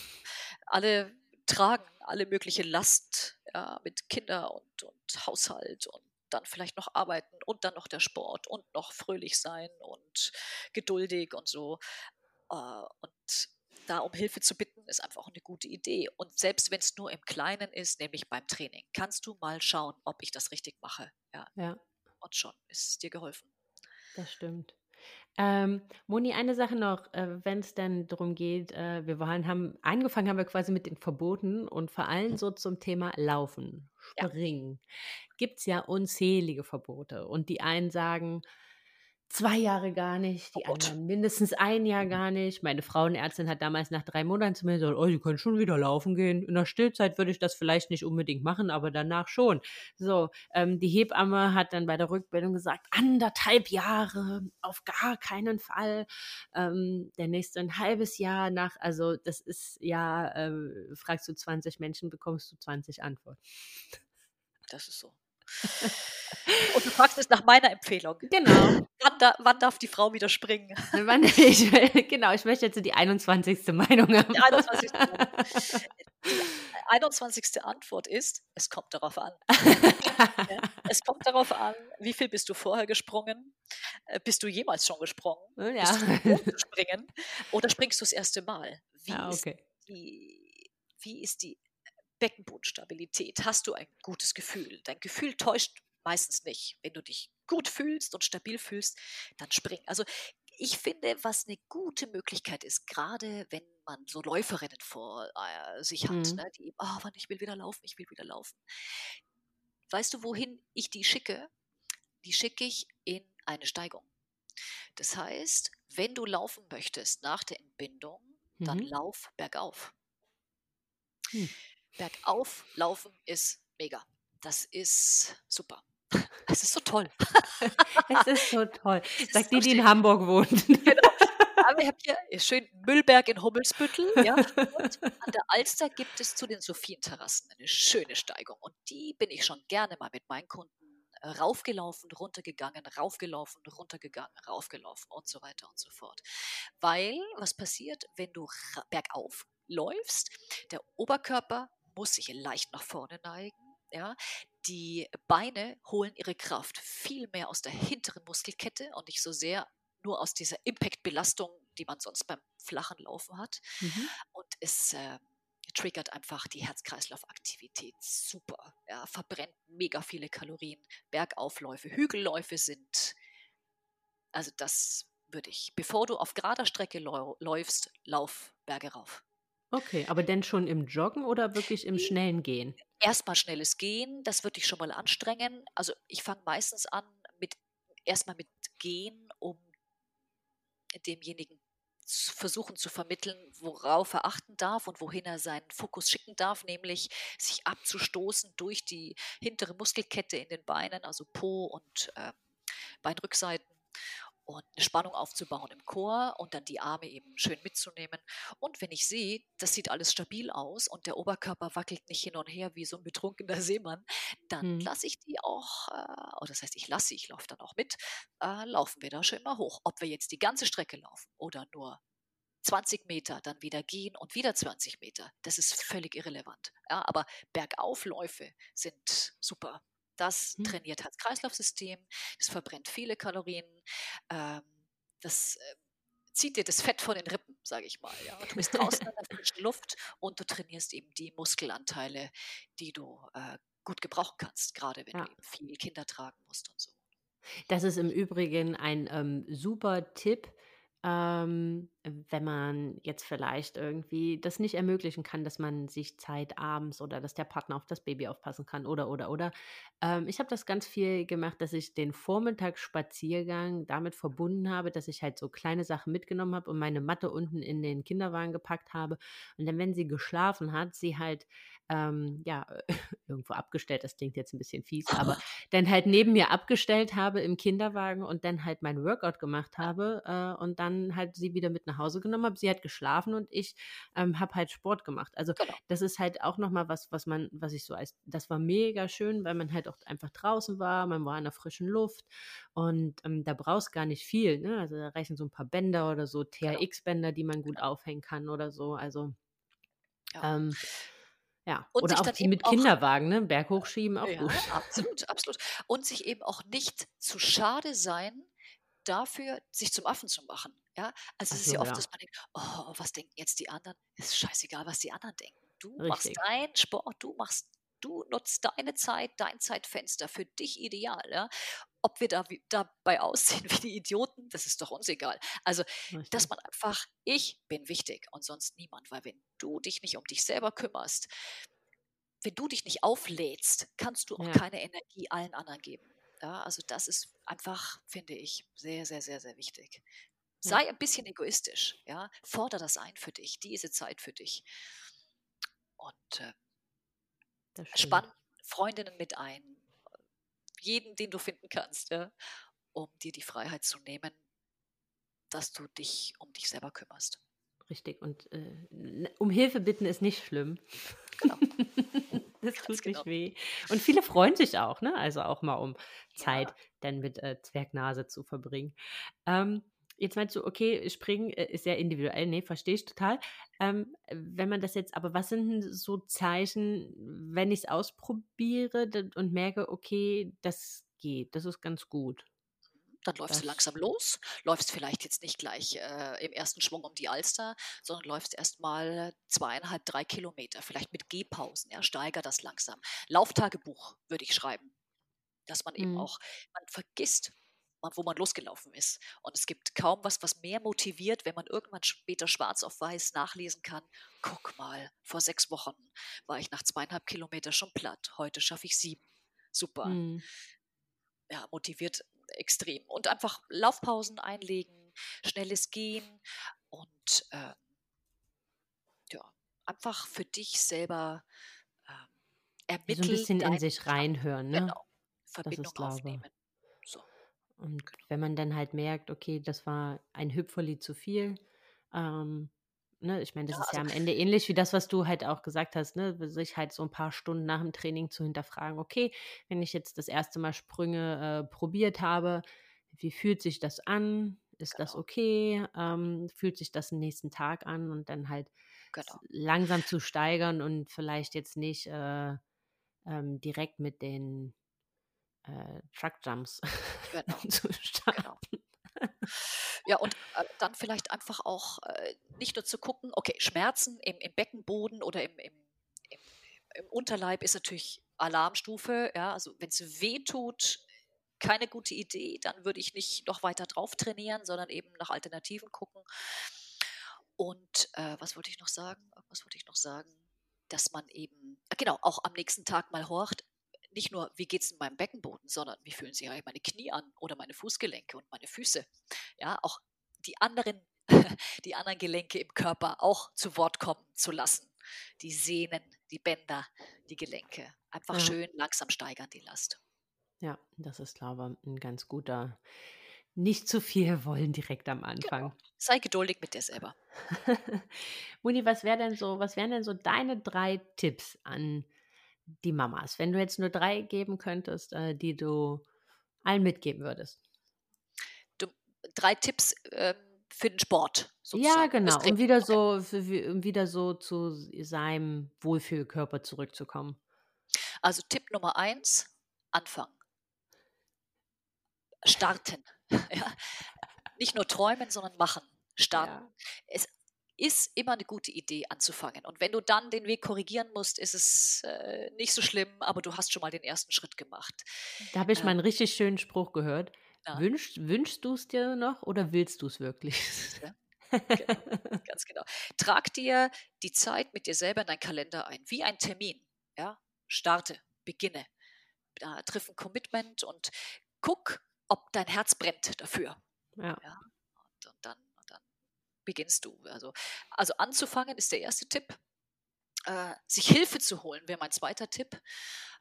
alle tragen alle mögliche Last ja, mit Kinder und, und Haushalt und dann vielleicht noch arbeiten und dann noch der Sport und noch fröhlich sein und geduldig und so. Äh, und da um Hilfe zu bitten, ist einfach eine gute Idee. Und selbst wenn es nur im Kleinen ist, nämlich beim Training, kannst du mal schauen, ob ich das richtig mache. Ja. ja. Und schon ist es dir geholfen. Das stimmt. Ähm, Moni, eine Sache noch, äh, wenn es dann darum geht, äh, wir waren, haben angefangen haben wir quasi mit den Verboten und vor allem so zum Thema Laufen, Springen. Ja. Gibt es ja unzählige Verbote. Und die einen sagen, zwei Jahre gar nicht, die oh anderen mindestens ein Jahr gar nicht. Meine Frauenärztin hat damals nach drei Monaten zu mir gesagt, oh, Sie können schon wieder laufen gehen. In der Stillzeit würde ich das vielleicht nicht unbedingt machen, aber danach schon. So, ähm, die Hebamme hat dann bei der Rückbildung gesagt, anderthalb Jahre, auf gar keinen Fall. Ähm, der nächste ein halbes Jahr nach, also das ist ja, äh, fragst du 20 Menschen, bekommst du 20 Antworten. Das ist so. Und du fragst es nach meiner Empfehlung. Genau. Wann, da, wann darf die Frau wieder springen? Ich, genau, ich möchte jetzt die 21. Meinung haben. Die 21. die 21. Antwort ist, es kommt darauf an. es kommt darauf an, wie viel bist du vorher gesprungen? Äh, bist du jemals schon gesprungen? Oh, ja. Bist du springen? Oder springst du das erste Mal? Wie, ah, okay. ist die, wie ist die Beckenbodenstabilität? Hast du ein gutes Gefühl? Dein Gefühl täuscht meistens nicht. Wenn du dich gut fühlst und stabil fühlst, dann spring. Also ich finde, was eine gute Möglichkeit ist, gerade wenn man so Läuferinnen vor äh, sich hat, mhm. ne, die, oh, wann ich will wieder laufen, ich will wieder laufen. Weißt du, wohin ich die schicke? Die schicke ich in eine Steigung. Das heißt, wenn du laufen möchtest nach der Entbindung, dann mhm. lauf bergauf. Hm. Bergauf laufen ist mega. Das ist super. Es ist so toll. es ist so toll. Sagt die, die in Hamburg wohnt. Genau. Aber ich habe hier schön Müllberg in Hummelsbüttel. Ja. Und an der Alster gibt es zu den Sophienterrassen eine schöne Steigung. Und die bin ich schon gerne mal mit meinen Kunden äh, raufgelaufen, runtergegangen, raufgelaufen, runtergegangen, raufgelaufen und so weiter und so fort. Weil, was passiert, wenn du bergauf läufst? Der Oberkörper muss sich leicht nach vorne neigen. Ja, die Beine holen ihre Kraft viel mehr aus der hinteren Muskelkette und nicht so sehr nur aus dieser Impact-Belastung, die man sonst beim flachen Laufen hat. Mhm. Und es äh, triggert einfach die Herz-Kreislauf-Aktivität super. Ja, verbrennt mega viele Kalorien. Bergaufläufe, Hügelläufe sind, also das würde ich, bevor du auf gerader Strecke läufst, lauf Berge rauf. Okay, aber denn schon im Joggen oder wirklich im schnellen Gehen? Erstmal schnelles Gehen, das würde ich schon mal anstrengen. Also ich fange meistens an mit erstmal mit Gehen, um demjenigen versuchen zu vermitteln, worauf er achten darf und wohin er seinen Fokus schicken darf, nämlich sich abzustoßen durch die hintere Muskelkette in den Beinen, also Po und äh, Beinrückseiten und eine Spannung aufzubauen im Chor und dann die Arme eben schön mitzunehmen. Und wenn ich sehe, das sieht alles stabil aus und der Oberkörper wackelt nicht hin und her wie so ein betrunkener Seemann, dann hm. lasse ich die auch, äh, oder das heißt, ich lasse sie, ich laufe dann auch mit, äh, laufen wir da schön mal hoch. Ob wir jetzt die ganze Strecke laufen oder nur 20 Meter, dann wieder gehen und wieder 20 Meter. Das ist völlig irrelevant. Ja, aber Bergaufläufe sind super. Das hm. trainiert Herz-Kreislauf-System, das verbrennt viele Kalorien, ähm, das äh, zieht dir das Fett von den Rippen, sage ich mal. Ja. Du bist draußen in der frischen Luft und du trainierst eben die Muskelanteile, die du äh, gut gebrauchen kannst, gerade wenn ja. du eben viel Kinder tragen musst und so. Das ist im Übrigen ein ähm, super Tipp ähm, wenn man jetzt vielleicht irgendwie das nicht ermöglichen kann, dass man sich Zeit abends oder dass der Partner auf das Baby aufpassen kann oder oder oder. Ähm, ich habe das ganz viel gemacht, dass ich den Vormittagsspaziergang damit verbunden habe, dass ich halt so kleine Sachen mitgenommen habe und meine Matte unten in den Kinderwagen gepackt habe. Und dann, wenn sie geschlafen hat, sie halt ähm, ja, irgendwo abgestellt, das klingt jetzt ein bisschen fies, aber dann halt neben mir abgestellt habe im Kinderwagen und dann halt mein Workout gemacht habe äh, und dann halt sie wieder mit nach Hause genommen habe. Sie hat geschlafen und ich ähm, habe halt Sport gemacht. Also genau. das ist halt auch nochmal was, was man, was ich so als, das war mega schön, weil man halt auch einfach draußen war, man war in der frischen Luft und ähm, da brauchst gar nicht viel. Ne? Also da reichen so ein paar Bänder oder so, genau. TRX-Bänder, die man gut genau. aufhängen kann oder so. Also ja. Ähm, ja, und oder auch die mit Kinderwagen, ne? Berg hochschieben, auch ja, gut. Absolut, absolut. Und sich eben auch nicht zu schade sein, dafür sich zum Affen zu machen. Ja, also es so, ist ja oft, ja. dass man denkt, oh, was denken jetzt die anderen? Ist scheißegal, was die anderen denken. Du Richtig. machst deinen Sport, du machst du nutzt deine Zeit, dein Zeitfenster für dich ideal. Ja? Ob wir da dabei aussehen wie die Idioten, das ist doch uns egal. Also, Richtig. dass man einfach, ich bin wichtig und sonst niemand, weil wenn du dich nicht um dich selber kümmerst, wenn du dich nicht auflädst, kannst du auch ja. keine Energie allen anderen geben. Ja, also das ist einfach, finde ich, sehr, sehr, sehr, sehr wichtig. Sei ein bisschen egoistisch, ja, fordere das ein für dich, diese Zeit für dich. Und äh, Spann Freundinnen mit ein, jeden, den du finden kannst, ja, um dir die Freiheit zu nehmen, dass du dich um dich selber kümmerst. Richtig. Und äh, um Hilfe bitten ist nicht schlimm. Genau. das tut genau. nicht weh. Und viele freuen sich auch, ne? Also auch mal um Zeit ja. dann mit äh, Zwergnase zu verbringen. Ähm, Jetzt meinst du, okay, springen äh, ist sehr individuell. Nee, verstehe ich total. Ähm, wenn man das jetzt, aber was sind denn so Zeichen, wenn ich es ausprobiere und merke, okay, das geht, das ist ganz gut? Dann läufst das. du langsam los, läufst vielleicht jetzt nicht gleich äh, im ersten Schwung um die Alster, sondern läufst erst mal zweieinhalb, drei Kilometer, vielleicht mit Gehpausen, ja, steiger das langsam. Lauftagebuch würde ich schreiben, dass man eben mhm. auch, man vergisst wo man losgelaufen ist. Und es gibt kaum was, was mehr motiviert, wenn man irgendwann später schwarz auf weiß nachlesen kann. Guck mal, vor sechs Wochen war ich nach zweieinhalb Kilometer schon platt. Heute schaffe ich sieben. Super. Mhm. Ja, motiviert extrem. Und einfach Laufpausen einlegen, schnelles Gehen und äh, ja, einfach für dich selber äh, ermitteln. So ein bisschen in sich reinhören, ne? Genau. Verbindung das ist, aufnehmen. Und wenn man dann halt merkt, okay, das war ein Hüpferli zu viel, ähm, ne, ich meine, das ja, ist ja also am Ende ähnlich wie das, was du halt auch gesagt hast, ne, sich halt so ein paar Stunden nach dem Training zu hinterfragen, okay, wenn ich jetzt das erste Mal Sprünge äh, probiert habe, wie fühlt sich das an? Ist genau. das okay? Ähm, fühlt sich das den nächsten Tag an und dann halt genau. langsam zu steigern und vielleicht jetzt nicht äh, ähm, direkt mit den äh, Truckjumps genau. zu starten. Genau. Ja, und äh, dann vielleicht einfach auch äh, nicht nur zu gucken, okay, Schmerzen im, im Beckenboden oder im, im, im, im, Unterleib ist natürlich Alarmstufe. Ja, also wenn es weh tut, keine gute Idee, dann würde ich nicht noch weiter drauf trainieren, sondern eben nach Alternativen gucken. Und äh, was wollte ich noch sagen? Was wollte ich noch sagen? Dass man eben, genau, auch am nächsten Tag mal horcht, nicht nur, wie geht es in meinem Beckenboden, sondern wie fühlen sich eigentlich meine Knie an oder meine Fußgelenke und meine Füße. Ja, auch die anderen, die anderen Gelenke im Körper auch zu Wort kommen zu lassen. Die Sehnen, die Bänder, die Gelenke. Einfach ja. schön langsam steigern die Last. Ja, das ist, glaube ich, ein ganz guter. Nicht zu viel wollen direkt am Anfang. Genau. Sei geduldig mit dir selber. Muni, was wäre denn so, was wären denn so deine drei Tipps an die Mamas, wenn du jetzt nur drei geben könntest, äh, die du allen mitgeben würdest? Du, drei Tipps äh, für den Sport. Sozusagen. Ja, genau. Um wieder so, für, um wieder so zu seinem Wohlfühlkörper zurückzukommen. Also Tipp Nummer eins: Anfangen. Starten. ja. Nicht nur träumen, sondern machen. Starten. Ja. Es ist immer eine gute Idee anzufangen. Und wenn du dann den Weg korrigieren musst, ist es äh, nicht so schlimm, aber du hast schon mal den ersten Schritt gemacht. Da habe ich äh, mal einen richtig schönen Spruch gehört. Ja. Wünschst, wünschst du es dir noch oder willst du es wirklich? Ja. genau, ganz genau. Trag dir die Zeit mit dir selber in deinen Kalender ein, wie ein Termin. Ja? Starte, beginne. Da triff ein Commitment und guck, ob dein Herz brennt dafür. Ja. ja? Beginnst du. Also, also anzufangen ist der erste Tipp. Äh, sich Hilfe zu holen wäre mein zweiter Tipp.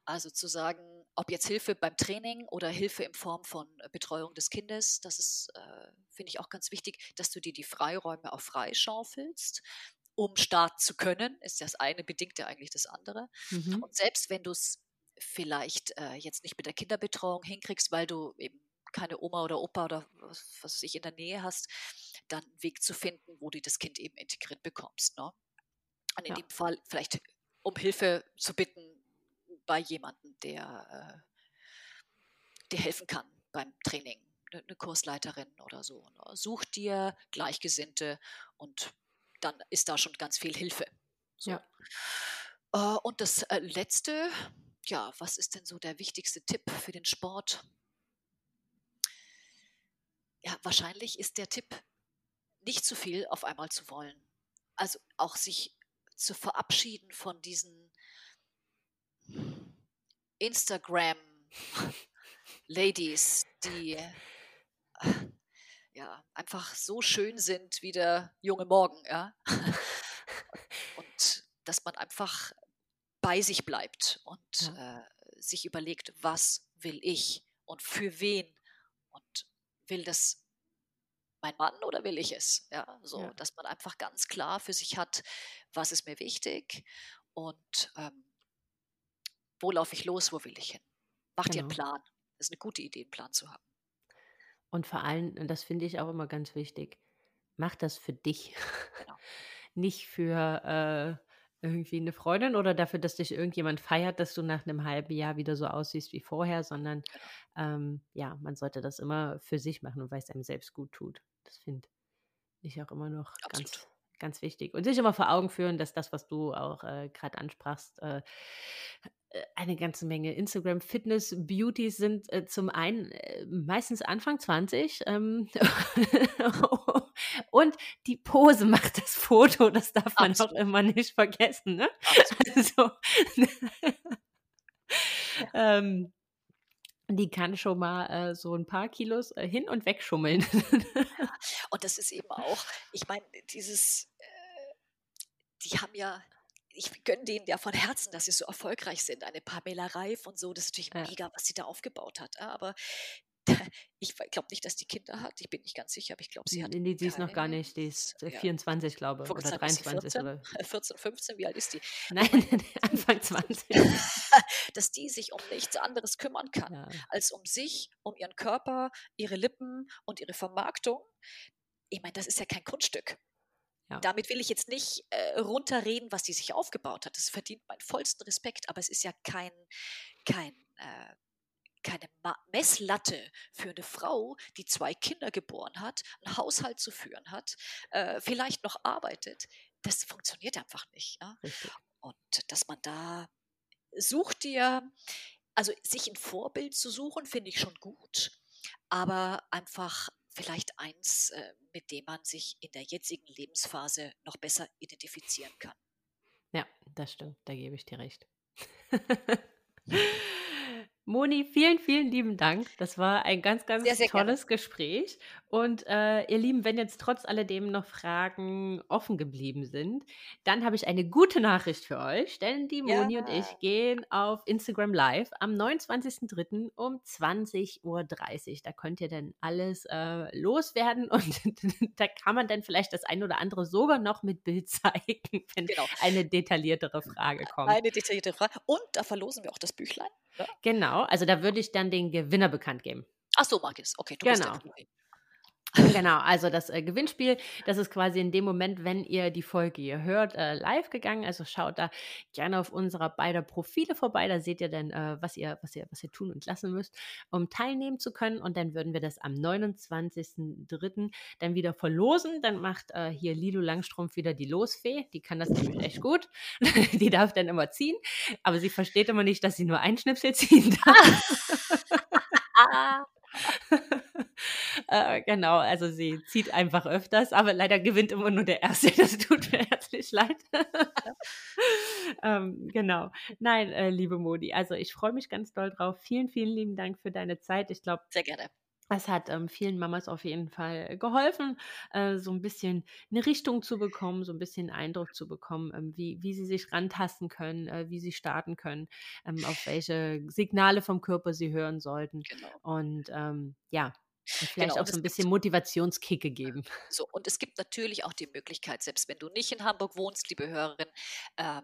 Also zu sagen, ob jetzt Hilfe beim Training oder Hilfe in Form von Betreuung des Kindes, das ist, äh, finde ich auch ganz wichtig, dass du dir die Freiräume auch freischaufelst, um starten zu können. Ist das eine bedingt ja eigentlich das andere. Mhm. Und selbst wenn du es vielleicht äh, jetzt nicht mit der Kinderbetreuung hinkriegst, weil du eben keine Oma oder Opa oder was, was ich in der Nähe hast, dann einen Weg zu finden, wo du das Kind eben integriert bekommst. Ne? Und in ja. dem Fall vielleicht um Hilfe zu bitten bei jemandem, der äh, dir helfen kann beim Training, eine, eine Kursleiterin oder so. Ne? Such dir Gleichgesinnte und dann ist da schon ganz viel Hilfe. So. Ja. Äh, und das äh, letzte, ja, was ist denn so der wichtigste Tipp für den Sport? Ja, wahrscheinlich ist der Tipp, nicht zu viel auf einmal zu wollen. Also auch sich zu verabschieden von diesen Instagram-Ladies, die ja einfach so schön sind wie der junge Morgen, ja. Und dass man einfach bei sich bleibt und ja. äh, sich überlegt, was will ich und für wen und will das mein Mann oder will ich es? Ja, so, ja. dass man einfach ganz klar für sich hat, was ist mir wichtig und ähm, wo laufe ich los, wo will ich hin? Mach genau. dir einen genau. Plan. Das ist eine gute Idee, einen Plan zu haben. Und vor allem, und das finde ich auch immer ganz wichtig, mach das für dich. Genau. Nicht für äh, irgendwie eine Freundin oder dafür, dass dich irgendjemand feiert, dass du nach einem halben Jahr wieder so aussiehst wie vorher, sondern genau. ähm, ja, man sollte das immer für sich machen und weil es einem selbst gut tut. Das finde ich auch immer noch ganz, ganz wichtig. Und sich immer vor Augen führen, dass das, was du auch äh, gerade ansprachst, äh, äh, eine ganze Menge Instagram Fitness Beauties sind äh, zum einen äh, meistens Anfang 20 ähm, und die Pose macht das Foto, das darf man Absolut. auch immer nicht vergessen. Ne? Also, ähm, die kann schon mal äh, so ein paar Kilos äh, hin und weg schummeln. ja, und das ist eben auch, ich meine, dieses, äh, die haben ja, ich gönne denen ja von Herzen, dass sie so erfolgreich sind. Eine Pamela Reif und so, das ist natürlich ja. mega, was sie da aufgebaut hat. Aber ich glaube nicht, dass die Kinder hat. Ich bin nicht ganz sicher, aber ich glaube, sie hat. Nee, die ist noch gar nicht. Die ist ja. 24, glaube ich. Oder 23. 14, oder? 14, 15, wie alt ist die? Nein, Anfang 20. dass die sich um nichts anderes kümmern kann, ja. als um sich, um ihren Körper, ihre Lippen und ihre Vermarktung. Ich meine, das ist ja kein Kunststück. Ja. Damit will ich jetzt nicht äh, runterreden, was die sich aufgebaut hat. Das verdient meinen vollsten Respekt, aber es ist ja kein, kein äh, keine Messlatte für eine Frau, die zwei Kinder geboren hat, einen Haushalt zu führen hat, äh, vielleicht noch arbeitet. Das funktioniert einfach nicht. Ja? Und dass man da sucht dir, also sich ein Vorbild zu suchen, finde ich schon gut, aber einfach vielleicht eins, äh, mit dem man sich in der jetzigen Lebensphase noch besser identifizieren kann. Ja, das stimmt, da gebe ich dir recht. Moni, vielen, vielen lieben Dank. Das war ein ganz, ganz Sehr, sehr gerne. tolles Gespräch. Und äh, ihr Lieben, wenn jetzt trotz alledem noch Fragen offen geblieben sind, dann habe ich eine gute Nachricht für euch, denn die Moni und ich Ja. gehen auf Instagram Live am 29.03. um 20.30 Uhr. Da könnt ihr dann alles äh, loswerden und da kann man dann vielleicht das ein oder andere sogar noch mit Bild zeigen, wenn Genau. eine detailliertere Frage kommt. Eine detaillierte Frage. Und da verlosen wir auch das Büchlein. Genau, also da würde ich dann den Gewinner bekannt geben. Ach so, Margis. Okay, du bist Genau. der Profi. Genau, also das äh, Gewinnspiel, das ist quasi in dem Moment, wenn ihr die Folge hier hört, äh, live gegangen. Also schaut da gerne auf unserer beider Profile vorbei. Da seht ihr dann, äh, was, ihr, was, ihr, was ihr tun und lassen müsst, um teilnehmen zu können. Und dann würden wir das am 29.03. dann wieder verlosen. Dann macht äh, hier Lilo Langstrumpf wieder die Losfee. Die kann das nämlich echt gut. die darf dann immer ziehen. Aber sie versteht immer nicht, dass sie nur einen Schnipsel ziehen darf. Äh, genau, also sie zieht einfach öfters, aber leider gewinnt immer nur der Erste. Das tut mir herzlich leid. ähm, genau. Nein, äh, liebe Modi, also ich freue mich ganz doll drauf. Vielen, vielen lieben Dank für deine Zeit. Ich glaube, Sehr gerne. es hat ähm, vielen Mamas auf jeden Fall geholfen, äh, so ein bisschen eine Richtung zu bekommen, so ein bisschen Eindruck zu bekommen, ähm, wie, wie sie sich rantasten können, äh, wie sie starten können, ähm, auf welche Signale vom Körper sie hören sollten. Genau. Und ähm, ja, und vielleicht Genau, auch so ein bisschen Motivationskicke geben. So, und es gibt natürlich auch die Möglichkeit, selbst wenn du nicht in Hamburg wohnst, liebe Hörerin, ähm,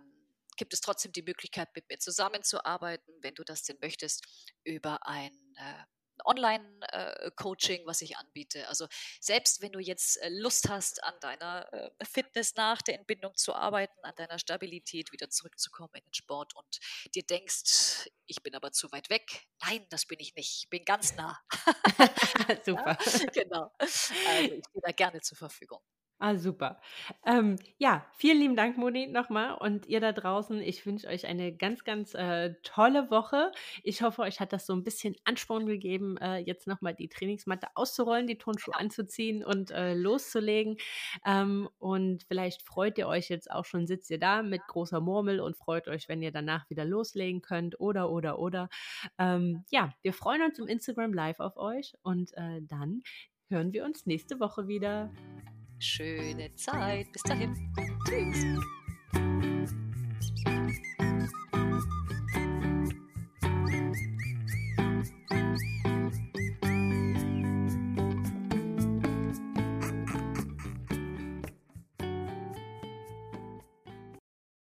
gibt es trotzdem die Möglichkeit, mit mir zusammenzuarbeiten, wenn du das denn möchtest, über ein äh, Online-Coaching, was ich anbiete. Also selbst wenn du jetzt äh, Lust hast, an deiner äh, Fitness nach der Entbindung zu arbeiten, an deiner Stabilität wieder zurückzukommen in den Sport und dir denkst, ich bin aber zu weit weg. Nein, das bin ich nicht. Ich bin ganz nah. super. genau. Also ich stehe da gerne zur Verfügung. Ah, super. Ähm, ja, vielen lieben Dank, Moni, nochmal. Und ihr da draußen, ich wünsche euch eine ganz, ganz äh, tolle Woche. Ich hoffe, euch hat das so ein bisschen Ansporn gegeben, äh, jetzt nochmal die Trainingsmatte auszurollen, die Turnschuhe anzuziehen und äh, loszulegen. Ähm, und vielleicht freut ihr euch jetzt auch schon, sitzt ihr da mit großer Murmel und freut euch, wenn ihr danach wieder loslegen könnt oder, oder, oder. Ähm, ja, wir freuen uns im Instagram Live auf euch und äh, dann hören wir uns nächste Woche wieder. Schöne Zeit. Bis dahin. Tschüss.